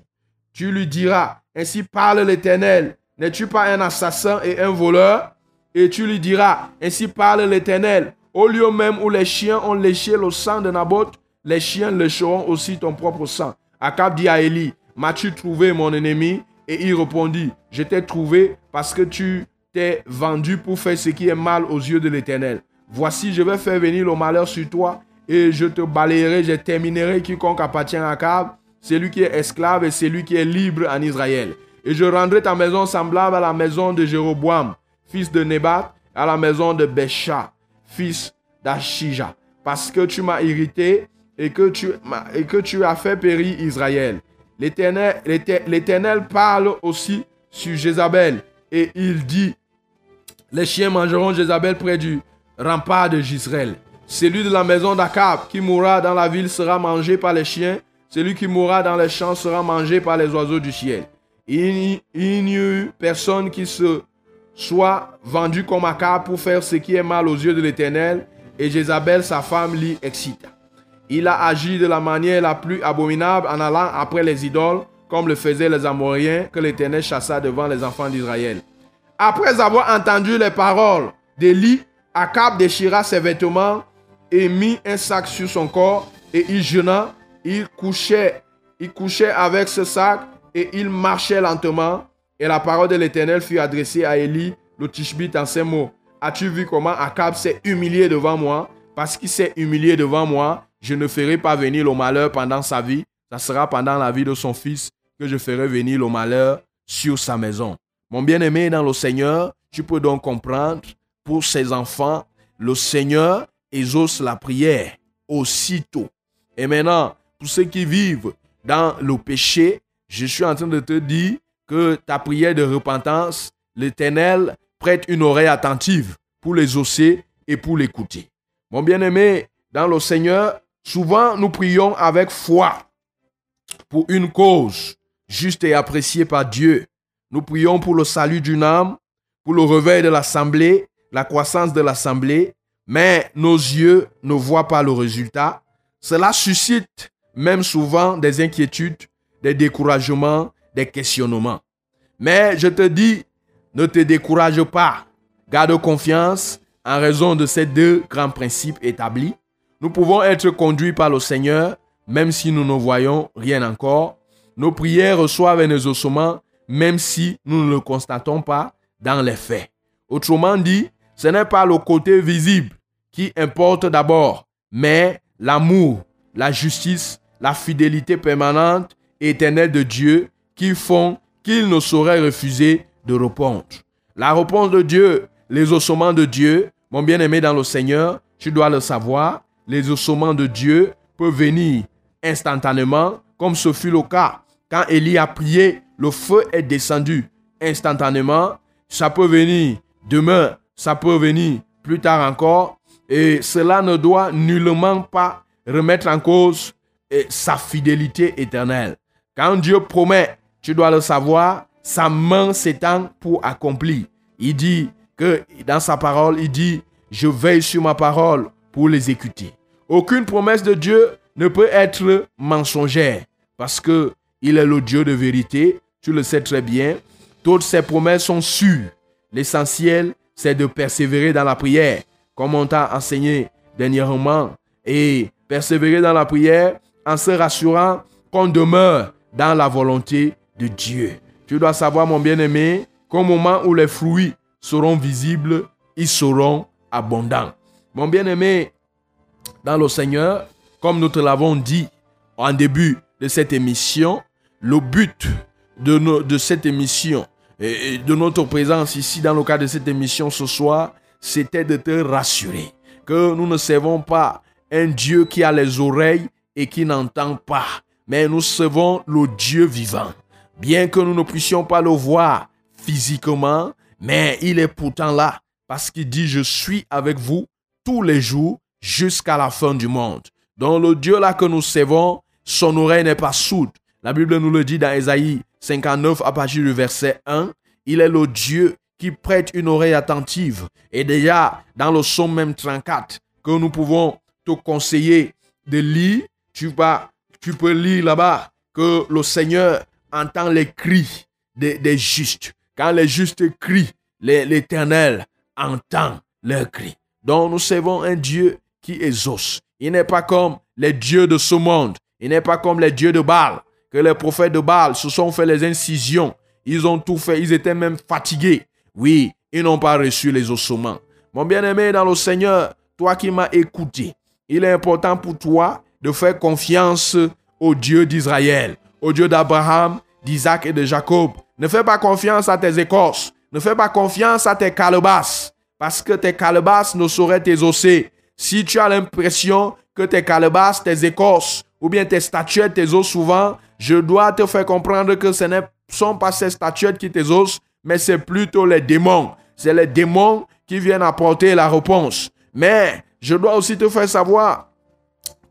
Tu lui diras, ainsi parle l'Éternel, n'es-tu pas un assassin et un voleur? Et tu lui diras, ainsi parle l'Éternel, au lieu même où les chiens ont léché le sang de Naboth, les chiens lécheront aussi ton propre sang. Akab dit à Élie, m'as-tu trouvé mon ennemi? Et il répondit, je t'ai trouvé parce que tu t'es vendu pour faire ce qui est mal aux yeux de l'Éternel. Voici, je vais faire venir le malheur sur toi et je te balayerai, je terminerai quiconque appartient à Akab, celui qui est esclave et celui qui est libre en Israël. Et je rendrai ta maison semblable à la maison de Jéroboam, fils de Nebat, à la maison de Bécha, fils d'Achija, parce que tu m'as irrité et que tu, m'as- et que tu as fait périr Israël. L'Éternel l'Éter- l'Éternel parle aussi sur Jézabel et il dit, les chiens mangeront Jézabel près du rempart de Gisraël. Celui de la maison d'Akab qui mourra dans la ville sera mangé par les chiens. Celui qui mourra dans les champs sera mangé par les oiseaux du ciel. Il n'y eut personne qui se soit vendu comme Akab pour faire ce qui est mal aux yeux de l'Éternel. Et Jézabel, sa femme, l'y excita. Il a agi de la manière la plus abominable en allant après les idoles, comme le faisaient les Amoréens que l'Éternel chassa devant les enfants d'Israël. Après avoir entendu les paroles d'Élie, Akab déchira ses vêtements et mit un sac sur son corps et il jeûna, il couchait, il couchait avec ce sac et il marchait lentement. Et la parole de l'Éternel fut adressée à Élie, le Tishbite, en ces mots. As-tu vu comment Akab s'est humilié devant moi? Parce qu'il s'est humilié devant moi, je ne ferai pas venir le malheur pendant sa vie. Ça sera pendant la vie de son fils que je ferai venir le malheur sur sa maison. Mon bien-aimé dans le Seigneur, tu peux donc comprendre, pour ses enfants, le Seigneur exauce la prière aussitôt. Et maintenant, pour ceux qui vivent dans le péché, je suis en train de te dire que ta prière de repentance, l'Éternel prête une oreille attentive pour les osser et pour l'écouter. Mon bien-aimé, dans le Seigneur, souvent nous prions avec foi pour une cause juste et appréciée par Dieu. Nous prions pour le salut d'une âme, pour le réveil de l'assemblée, la croissance de l'assemblée, mais nos yeux ne voient pas le résultat. Cela suscite même souvent des inquiétudes, des découragements, des questionnements. Mais je te dis, ne te décourage pas. Garde confiance en raison de ces deux grands principes établis. Nous pouvons être conduits par le Seigneur, même si nous ne voyons rien encore. Nos prières reçoivent un exaucement, même si nous ne le constatons pas dans les faits. Autrement dit, ce n'est pas le côté visible qui importe d'abord, mais l'amour, la justice, la fidélité permanente et éternelle de Dieu qui font qu'il ne saurait refuser de répondre. La réponse de Dieu, les ossements de Dieu, mon bien-aimé dans le Seigneur, tu dois le savoir, les ossements de Dieu peuvent venir instantanément, comme ce fut le cas quand Élie a prié, le feu est descendu instantanément. Ça peut venir demain, ça peut venir plus tard encore. Et cela ne doit nullement pas remettre en cause sa fidélité éternelle. Quand Dieu promet, tu dois le savoir, sa main s'étend pour accomplir. Il dit que dans sa parole, il dit, je veille sur ma parole pour l'exécuter. Aucune promesse de Dieu ne peut être mensongère parce que il est le Dieu de vérité, tu le sais très bien. Toutes ses promesses sont sûres. L'essentiel, c'est de persévérer dans la prière, comme on t'a enseigné dernièrement, et persévérer dans la prière en se rassurant qu'on demeure dans la volonté de Dieu. Tu dois savoir, mon bien-aimé, qu'au moment où les fruits seront visibles, ils seront abondants. Mon bien-aimé, dans le Seigneur, comme nous te l'avons dit en début de cette émission, le but de, de cette émission et de notre présence ici dans le cadre de cette émission ce soir, c'était de te rassurer que nous ne servons pas un Dieu qui a les oreilles et qui n'entend pas, mais nous servons le Dieu vivant. Bien que nous ne puissions pas le voir physiquement, mais il est pourtant là parce qu'il dit je suis avec vous tous les jours jusqu'à la fin du monde. Donc le Dieu là que nous servons, son oreille n'est pas sourde, la Bible nous le dit dans Ésaïe 59 à partir du verset 1. Il est le Dieu qui prête une oreille attentive. Et déjà, dans le psaume même 34, que nous pouvons te conseiller de lire, tu, vas, tu peux lire là-bas que le Seigneur entend les cris des, justes. Quand les justes crient, l'Éternel entend leurs cris. Donc nous servons un Dieu qui exauce. Il n'est pas comme les dieux de ce monde. Il n'est pas comme les dieux de Baal que les prophètes de Baal se sont fait les incisions. Ils ont tout fait. Ils étaient même fatigués. Oui, ils n'ont pas reçu les ossements. Mon bien-aimé dans le Seigneur, toi qui m'as écouté, il est important pour toi de faire confiance au Dieu d'Israël, au Dieu d'Abraham, d'Isaac et de Jacob. Ne fais pas confiance à tes écorces. Ne fais pas confiance à tes calebasses. Parce que tes calebasses ne sauraient t'exaucer. Si tu as l'impression que tes calebasses, tes écorces, ou bien tes statuettes t'exaucent souvent, je dois te faire comprendre que ce ne sont pas ces statuettes qui t'exaucent, mais c'est plutôt les démons. C'est les démons qui viennent apporter la réponse. Mais je dois aussi te faire savoir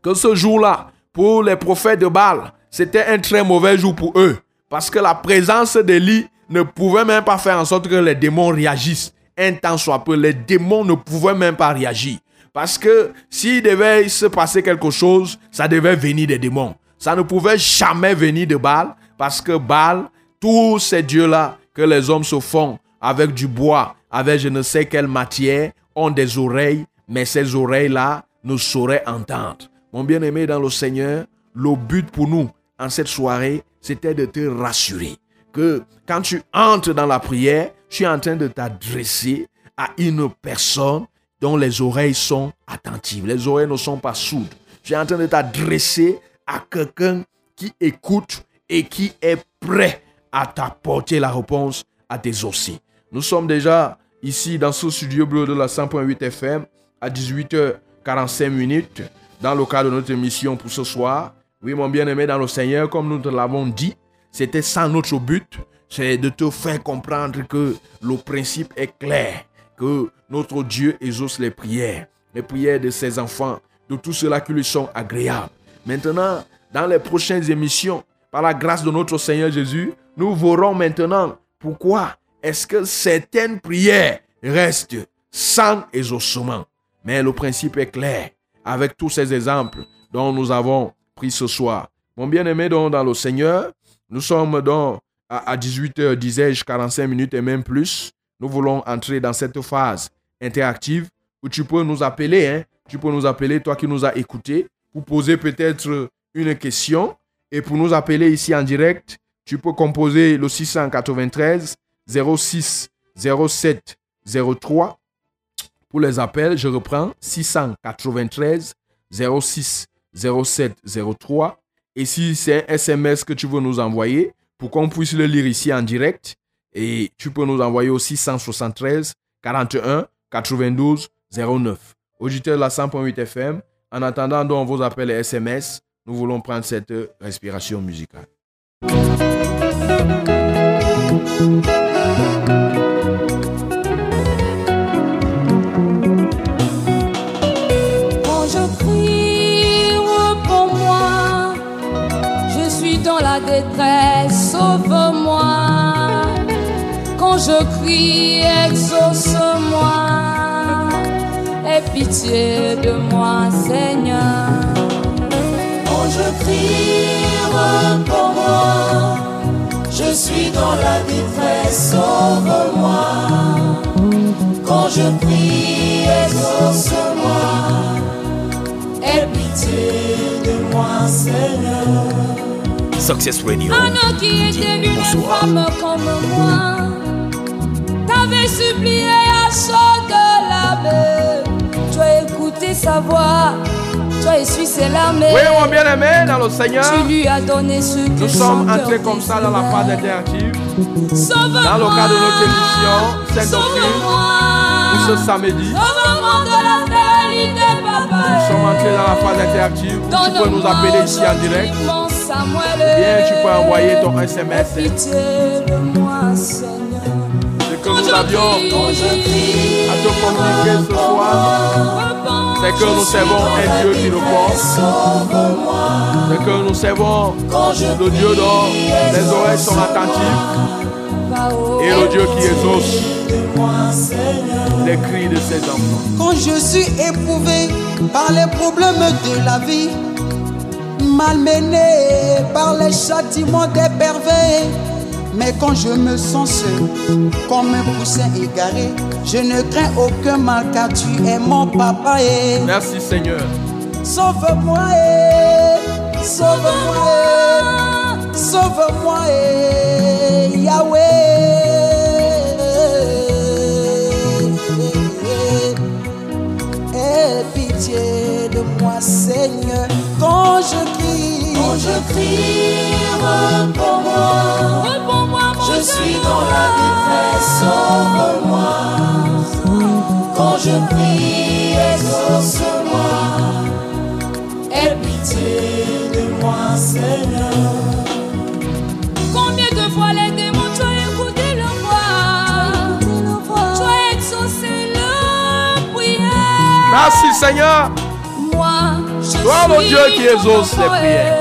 que ce jour-là, pour les prophètes de Baal, c'était un très mauvais jour pour eux. Parce que la présence d'Élie ne pouvait même pas faire en sorte que les démons réagissent. Un temps soit peu, les démons ne pouvaient même pas réagir. Parce que s'il devait se passer quelque chose, ça devait venir des démons. Ça ne pouvait jamais venir de Baal Parce que Baal, tous ces dieux-là que les hommes se font avec du bois, avec je ne sais quelle matière, ont des oreilles, mais ces oreilles-là ne sauraient entendre. Mon bien-aimé dans le Seigneur, le but pour nous en cette soirée, c'était de te rassurer que quand tu entres dans la prière, tu es en train de t'adresser à une personne dont les oreilles sont attentives. Les oreilles ne sont pas sourdes. Tu es en train de t'adresser à quelqu'un qui écoute et qui est prêt à t'apporter la réponse à tes aussi. Nous sommes déjà ici dans ce studio bleu de la 100.8 FM à 18h45 minutes dans le cadre de notre émission pour ce soir. Oui, mon bien-aimé dans le Seigneur, comme nous te l'avons dit, c'était ça notre but, c'est de te faire comprendre que le principe est clair, que notre Dieu exauce les prières, les prières de ses enfants, de tous ceux-là qui lui sont agréables. Maintenant, dans les prochaines émissions, par la grâce de notre Seigneur Jésus, nous verrons maintenant pourquoi est-ce que certaines prières restent sans exaucement. Mais le principe est clair avec tous ces exemples dont nous avons pris ce soir. Mon bien-aimé dans le Seigneur, nous sommes donc à 18h, disais-je, 45 minutes et même plus. Nous voulons entrer dans cette phase interactive où tu peux nous appeler, hein. tu peux nous appeler, toi qui nous as écoutés, pour poser peut-être une question. Et pour nous appeler ici en direct, tu peux composer le 693 06 07 03. Pour les appels, je reprends 693 06 07 03. Et si c'est un SMS que tu veux nous envoyer, pour qu'on puisse le lire ici en direct, et tu peux nous envoyer au 673 41 92 09. Auditeur de la 100.8 FM, en attendant donc vos appels et SMS, nous voulons prendre cette respiration musicale. Je crie, exauce-moi, aie pitié de moi, Seigneur. Quand je crie, pour moi, je suis dans la détresse, sauve-moi. Quand je prie, exauce-moi. Aie pitié de moi, Seigneur. Success Radio. Un homme qui était une Bonsoir. femme comme moi, t'avais supplié à chaud de la mer. Tu as écouté sa voix, tu as essuyé ses larmes. Oui, mon bien-aimé dans le Seigneur, Tu lui as donné ce que nous sommes entrés comme ça dans la interactive. Sauve-moi, Dans le cadre de notre émission, Sainte Doctrine, pour ce samedi. de la. Nous sommes entrés dans la phase interactive. Tu peux nous appeler ici en direct. Bien tu peux envoyer ton SMS. Que nous avions à te communiquer ce soir, c'est que nous servons un Dieu qui nous porte. C'est que nous servons le Dieu dont les oreilles sont attentives et le Dieu qui exauce les cris de ses enfants. Quand je suis éprouvé par les problèmes de la vie, malmené par les châtiments des pervers, mais quand je me sens seul, comme un poussin égaré, je ne crains aucun mal car tu es mon papa. Et Merci Seigneur. sauve-moi, eh, sauve-moi, eh, sauve-moi, eh, Yahweh. Aie pitié de moi, Seigneur, quand je crie. Quand je crie, réponds-moi. Je suis dans la détresse, sauve-moi. Quand je prie, exauce-moi. Aie pitié de moi, Seigneur. Combien de fois les démons tu as écouté le voix Tu as exaucé le prière Merci Seigneur. Moi, je Toi, suis mon Dieu qui exauce les prières.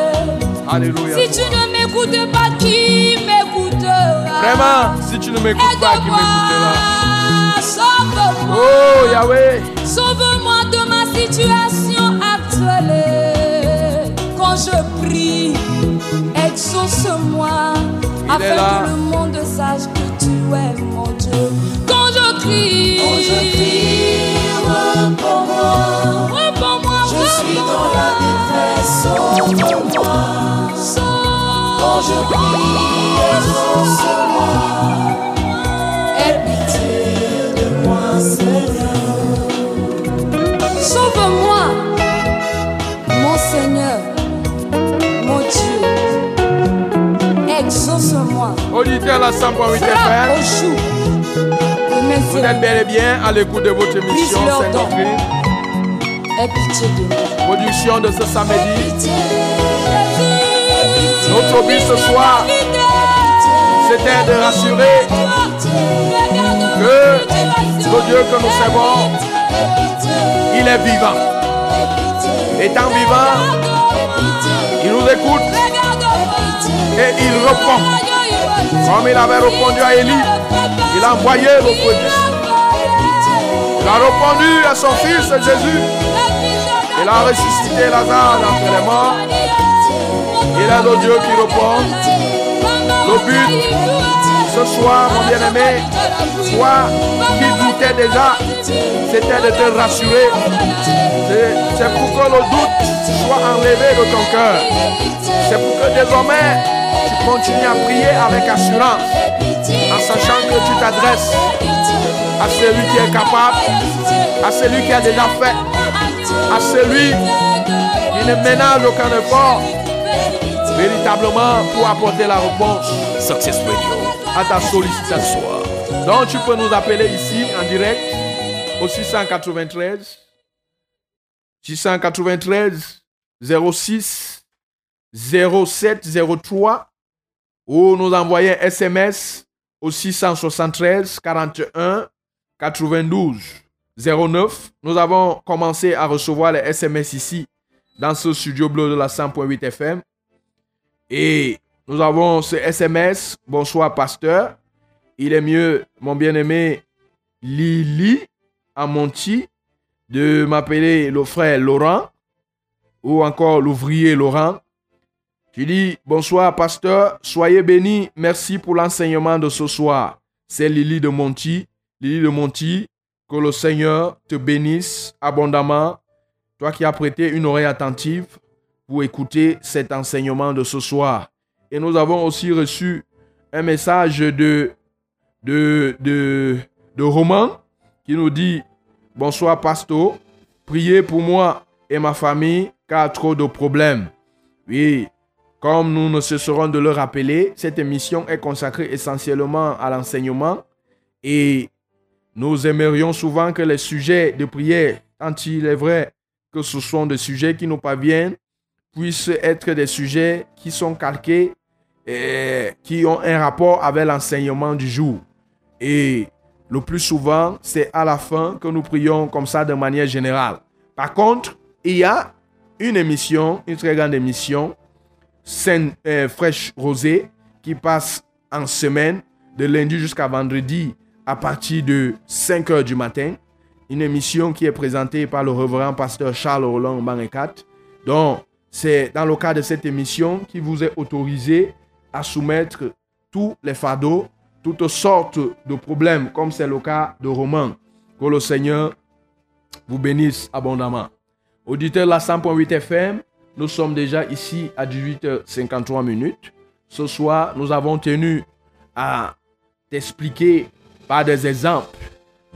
Alléluia. Si tu ne m'écoutes pas, qui Vraiment, si tu ne m'écoutes pas, qui m'écoutera sauve-moi Oh Yahweh. Sauve-moi de ma situation actuelle. Quand je prie, exauce-moi, afin que le monde sache que tu es mon Dieu. Quand je crie, Quand je crie, réponds-moi. réponds-moi, Je suis dans la détresse, sauve-moi. Quand je prie, exauce-moi. Aie pitié de moi, Seigneur. Sauve-moi, mon Seigneur, mon Dieu. Exauce-moi. Auditeur la 100.8 Frappe FM, au joug de mes vous êtes bel et bien à l'écoute de votre émission Brise-leur Sainte donc. Doctrine, Aie pitié de moi. production de ce samedi. Notre but ce soir, c'était de rassurer que le Dieu que nous servons, il est vivant. Étant vivant, il nous écoute et il reprend. Comme il avait répondu à Élie, il a envoyé le prodige. Il a répondu à son fils Jésus. Il a ressuscité Lazare d'entre les morts. Il est le Dieu qui répond. Le but ce soir, mon bien-aimé, toi qui doutais déjà, c'était de te rassurer. C'est pour que le doute soit enlevé de ton cœur. C'est pour que désormais, tu continues à prier avec assurance, en sachant que tu t'adresses à celui qui est capable, à celui qui a déjà fait, à celui qui ne ménage aucun effort, véritablement pour apporter la réponse Success Radio. à ta sollicitation. Donc tu peux nous appeler ici en direct au 693 693 06 07 03 ou nous envoyer un SMS au 673 41 92 09. Nous avons commencé à recevoir les SMS ici dans ce studio bleu de la 100.8 FM. Et nous avons ce SMS. Bonsoir, pasteur. Il est mieux, mon bien-aimé Lily Amonti, de m'appeler le frère Laurent ou encore l'ouvrier Laurent. Tu dis bonsoir, pasteur. Soyez bénis. Merci pour l'enseignement de ce soir. C'est Lily de Monti. Lily de Monti, que le Seigneur te bénisse abondamment. Toi qui as prêté une oreille attentive pour écouter cet enseignement de ce soir. Et nous avons aussi reçu un message de, de, de, de Roman qui nous dit Bonsoir, pasteur. Priez pour moi et ma famille car trop de problèmes. Oui, comme nous ne cesserons de le rappeler, cette émission est consacrée essentiellement à l'enseignement et nous aimerions souvent que les sujets de prière, quand il est vrai que ce sont des sujets qui nous parviennent, puissent être des sujets qui sont calqués et qui ont un rapport avec l'enseignement du jour. Et le plus souvent, c'est à la fin que nous prions comme ça de manière générale. Par contre, il y a une émission, une très grande émission, Sainte euh, Fraîche Rosée, qui passe en semaine, de lundi jusqu'à vendredi, à partir de 5 heures du matin. Une émission qui est présentée par le révérend pasteur Charles Roland Banekat. Donc, c'est dans le cadre de cette émission qui vous est autorisé à soumettre tous les fardeaux, toutes sortes de problèmes, comme c'est le cas de Roman. Que le Seigneur vous bénisse abondamment. Auditeurs de la 100.8 FM, nous sommes déjà ici à 18h53 minutes. Ce soir, nous avons tenu à t'expliquer par des exemples,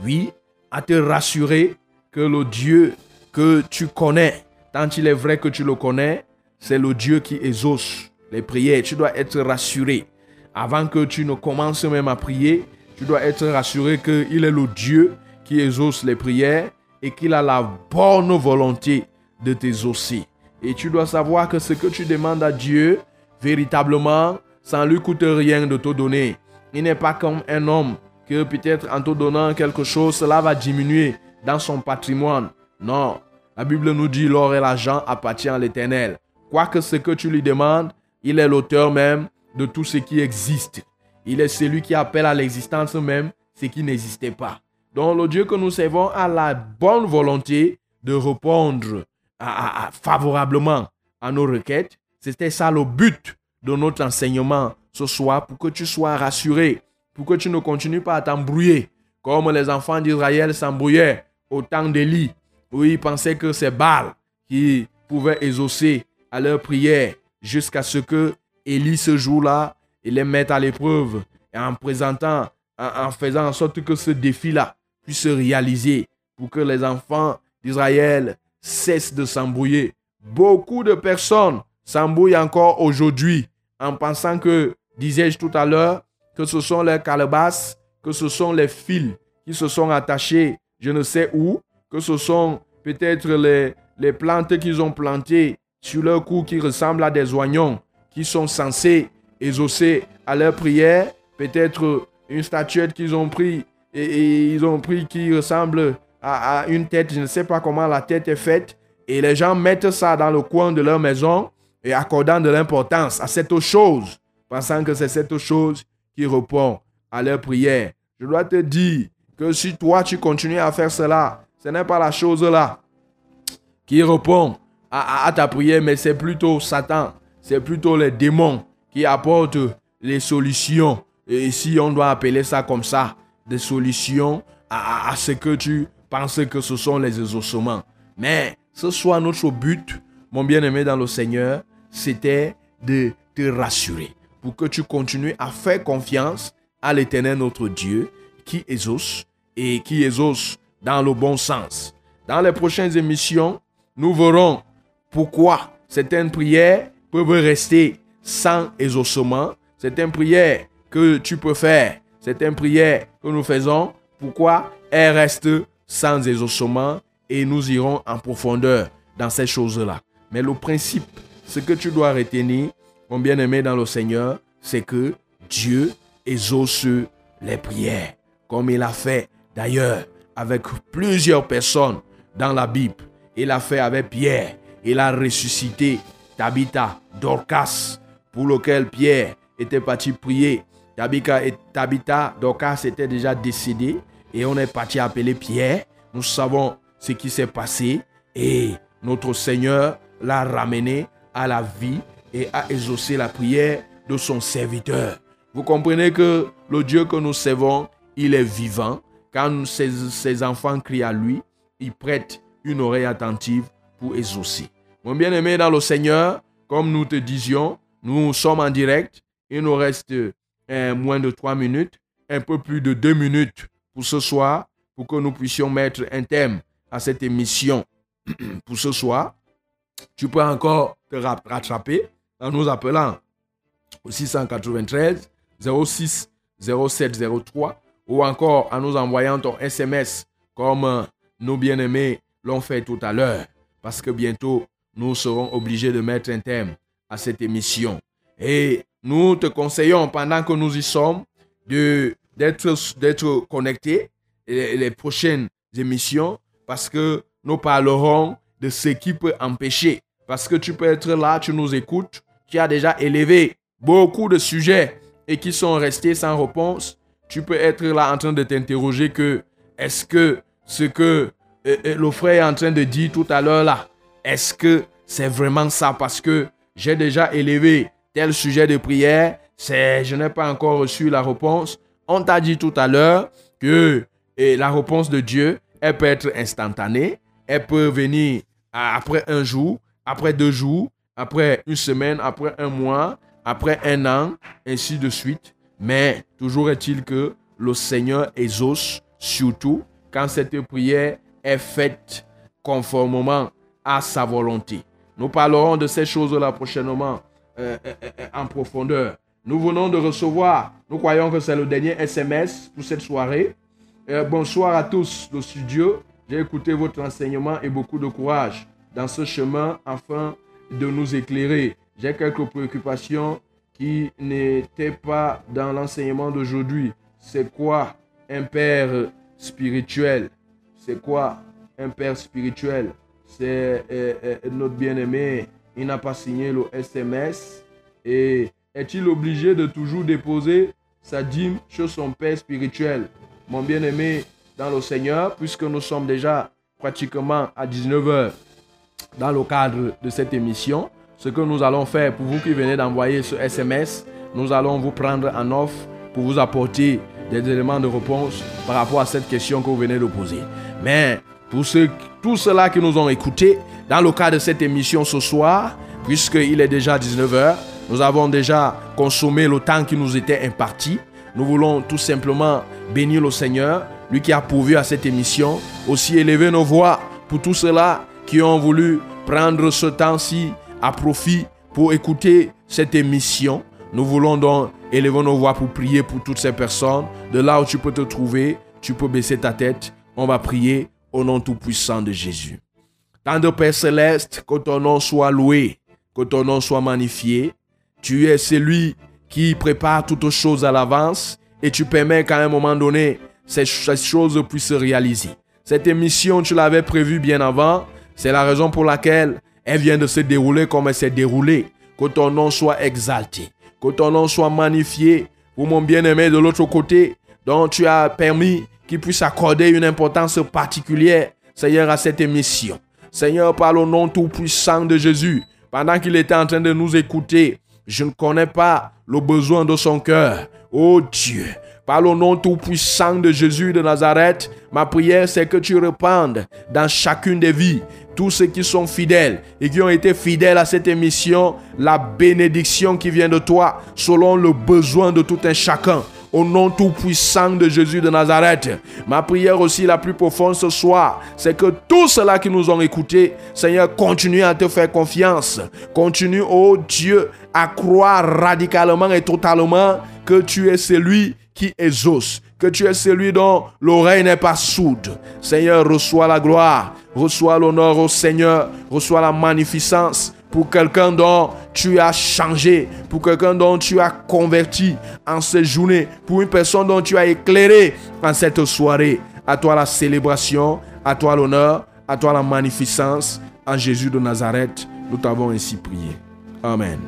oui, à te rassurer que le Dieu que tu connais, tant il est vrai que tu le connais, c'est le Dieu qui exauce les prières. Tu dois être rassuré. Avant que tu ne commences même à prier, tu dois être rassuré qu'il est le Dieu qui exauce les prières et qu'il a la bonne volonté de t'exaucer. Et tu dois savoir que ce que tu demandes à Dieu, véritablement, ça ne lui coûte rien de te donner. Il n'est pas comme un homme que peut-être en te donnant quelque chose, cela va diminuer dans son patrimoine. Non, la Bible nous dit l'or et l'argent appartiennent à l'Éternel. Quoique ce que tu lui demandes, il est l'auteur même de tout ce qui existe. Il est celui qui appelle à l'existence même ce qui n'existait pas. Donc le Dieu que nous servons a la bonne volonté de répondre favorablement à nos requêtes. C'était ça le but de notre enseignement ce soir pour que tu sois rassuré, pour que tu ne continues pas à t'embrouiller comme les enfants d'Israël s'embrouillaient au temps d'Élie, où ils pensaient que c'est Baal qui pouvait exaucer à leur prière jusqu'à ce que Élie ce jour-là, il les mette à l'épreuve en présentant, en, en faisant en sorte que ce défi-là puisse se réaliser pour que les enfants d'Israël cessent de s'embrouiller. Beaucoup de personnes s'embrouillent encore aujourd'hui en pensant que, disais-je tout à l'heure, que ce sont les calebasses, que ce sont les fils qui se sont attachés je ne sais où, que ce sont peut-être les, les plantes qu'ils ont plantées sur leur cou qui ressemblent à des oignons, qui sont censés exaucer à leur prière, peut-être une statuette qu'ils ont pris et, ils ont pris qui ressemble à, à une tête, je ne sais pas comment la tête est faite, et les gens mettent ça dans le coin de leur maison et accordant de l'importance à cette chose, pensant que c'est cette chose qui répond à leur prière. Je dois te dire que si toi tu continues à faire cela, ce n'est pas la chose là qui répond à, ta prière, mais c'est plutôt Satan, c'est plutôt les démons qui apportent les solutions. Et si on doit appeler ça comme ça, des solutions à ce que tu penses que ce sont les exaucements. Mais ce soit notre but, mon bien-aimé dans le Seigneur, c'était de te rassurer pour que tu continues à faire confiance à l'éternel notre Dieu qui exauce et qui exauce dans le bon sens. Dans les prochaines émissions, nous verrons pourquoi certaines prières peuvent rester sans exaucement. Certaines prières que tu peux faire, certaines prières que nous faisons, pourquoi elles restent sans exaucement et nous irons en profondeur dans ces choses-là. Mais le principe, ce que tu dois retenir, mon bien-aimé dans le Seigneur, c'est que Dieu exauce les prières, comme il a fait d'ailleurs avec plusieurs personnes dans la Bible. Il a fait avec Pierre. Il a ressuscité Tabitha, Dorcas, pour lequel Pierre était parti prier. Tabitha, et Tabitha, Dorcas était déjà décédé et on est parti appeler Pierre. Nous savons ce qui s'est passé et notre Seigneur l'a ramené à la vie et a exaucé la prière de son serviteur. Vous comprenez que le Dieu que nous servons, il est vivant. Quand ses, enfants crient à lui, il prête une oreille attentive pour exaucer. Mon bien-aimé dans le Seigneur, comme nous te disions, nous sommes en direct. Il nous reste euh, moins de trois minutes, un peu plus de deux minutes pour ce soir, pour que nous puissions mettre un thème à cette émission pour ce soir. Tu peux encore te ra- rattraper en nous appelant au 693 06 07 03 ou encore en nous envoyant ton SMS comme euh, nos bien-aimés l'ont fait tout à l'heure. Parce que bientôt, nous serons obligés de mettre un thème à cette émission. Et nous te conseillons, pendant que nous y sommes, d'être d'être connecté les, les prochaines émissions parce que nous parlerons de ce qui peut empêcher. Parce que tu peux être là, tu nous écoutes, tu as déjà élevé beaucoup de sujets et qui sont restés sans réponse. Tu peux être là en train de t'interroger que est-ce que ce que euh, euh, le frère est en train de dire tout à l'heure là, est-ce que c'est vraiment ça? Parce que j'ai déjà élevé tel sujet de prière, c'est je n'ai pas encore reçu la réponse. On t'a dit tout à l'heure que et la réponse de Dieu, elle peut être instantanée, elle peut venir après un jour, après deux jours, après une semaine, après un mois, après un an, ainsi de suite. Mais toujours est-il que le Seigneur exauce surtout quand cette prière est faite conformément à sa volonté. Nous parlerons de ces choses-là prochainement euh, euh, euh, en profondeur. Nous venons de recevoir, nous croyons que c'est le dernier SMS pour cette soirée. Bonsoir à tous, le studio. J'ai écouté votre enseignement et beaucoup de courage dans ce chemin afin de nous éclairer. J'ai quelques préoccupations qui n'étaient pas dans l'enseignement d'aujourd'hui. C'est quoi un père spirituel? C'est quoi un père spirituel? C'est euh, euh, notre bien-aimé. Il n'a pas signé le SMS. Et est-il obligé de toujours déposer sa dîme chez son père spirituel? Mon bien-aimé dans le Seigneur, puisque nous sommes déjà pratiquement à 19h dans le cadre de cette émission, ce que nous allons faire pour vous qui venez d'envoyer ce SMS, nous allons vous prendre en offre pour vous apporter des éléments de réponse par rapport à cette question que vous venez de poser. Mais pour ceux, tous ceux-là qui nous ont écoutés, dans le cadre de cette émission ce soir, puisqu'il est déjà 19h, nous avons déjà consommé le temps qui nous était imparti. Nous voulons tout simplement bénir le Seigneur, lui qui a pourvu à cette émission, aussi élever nos voix pour tous ceux-là qui ont voulu prendre ce temps-ci à profit pour écouter cette émission. Nous voulons donc élever nos voix pour prier pour toutes ces personnes. De là où tu peux te trouver, tu peux baisser ta tête. On va prier au nom tout-puissant de Jésus. Tendre Père céleste, que ton nom soit loué, que ton nom soit magnifié. Tu es celui qui prépare toutes choses à l'avance et tu permets qu'à un moment donné, ces choses puissent se réaliser. Cette émission, tu l'avais prévue bien avant. C'est la raison pour laquelle elle vient de se dérouler comme elle s'est déroulée. Que ton nom soit exalté, que ton nom soit magnifié pour mon bien-aimé de l'autre côté, dont tu as permis qu'il puisse accorder une importance particulière, Seigneur, à cette émission. Seigneur, par le nom tout-puissant de Jésus, pendant qu'il était en train de nous écouter, je ne connais pas le besoin de son cœur. Oh Dieu, par le nom tout-puissant de Jésus de Nazareth, ma prière c'est que tu répandes dans chacune des vies tous ceux qui sont fidèles et qui ont été fidèles à cette émission, la bénédiction qui vient de toi selon le besoin de tout un chacun. Au nom tout-puissant de Jésus de Nazareth. Ma prière aussi la plus profonde ce soir, c'est que tous ceux-là qui nous ont écoutés, Seigneur, continue à te faire confiance. Continue, oh Dieu, à croire radicalement et totalement que tu es celui qui exauce, que tu es celui dont l'oreille n'est pas sourde. Seigneur, reçois la gloire, reçois l'honneur au Seigneur, reçois la magnificence pour quelqu'un dont tu as changé, pour quelqu'un dont tu as converti en cette journée, pour une personne dont tu as éclairé en cette soirée. À toi la célébration, à toi l'honneur, à toi la magnificence. En Jésus de Nazareth, nous t'avons ainsi prié. Amen.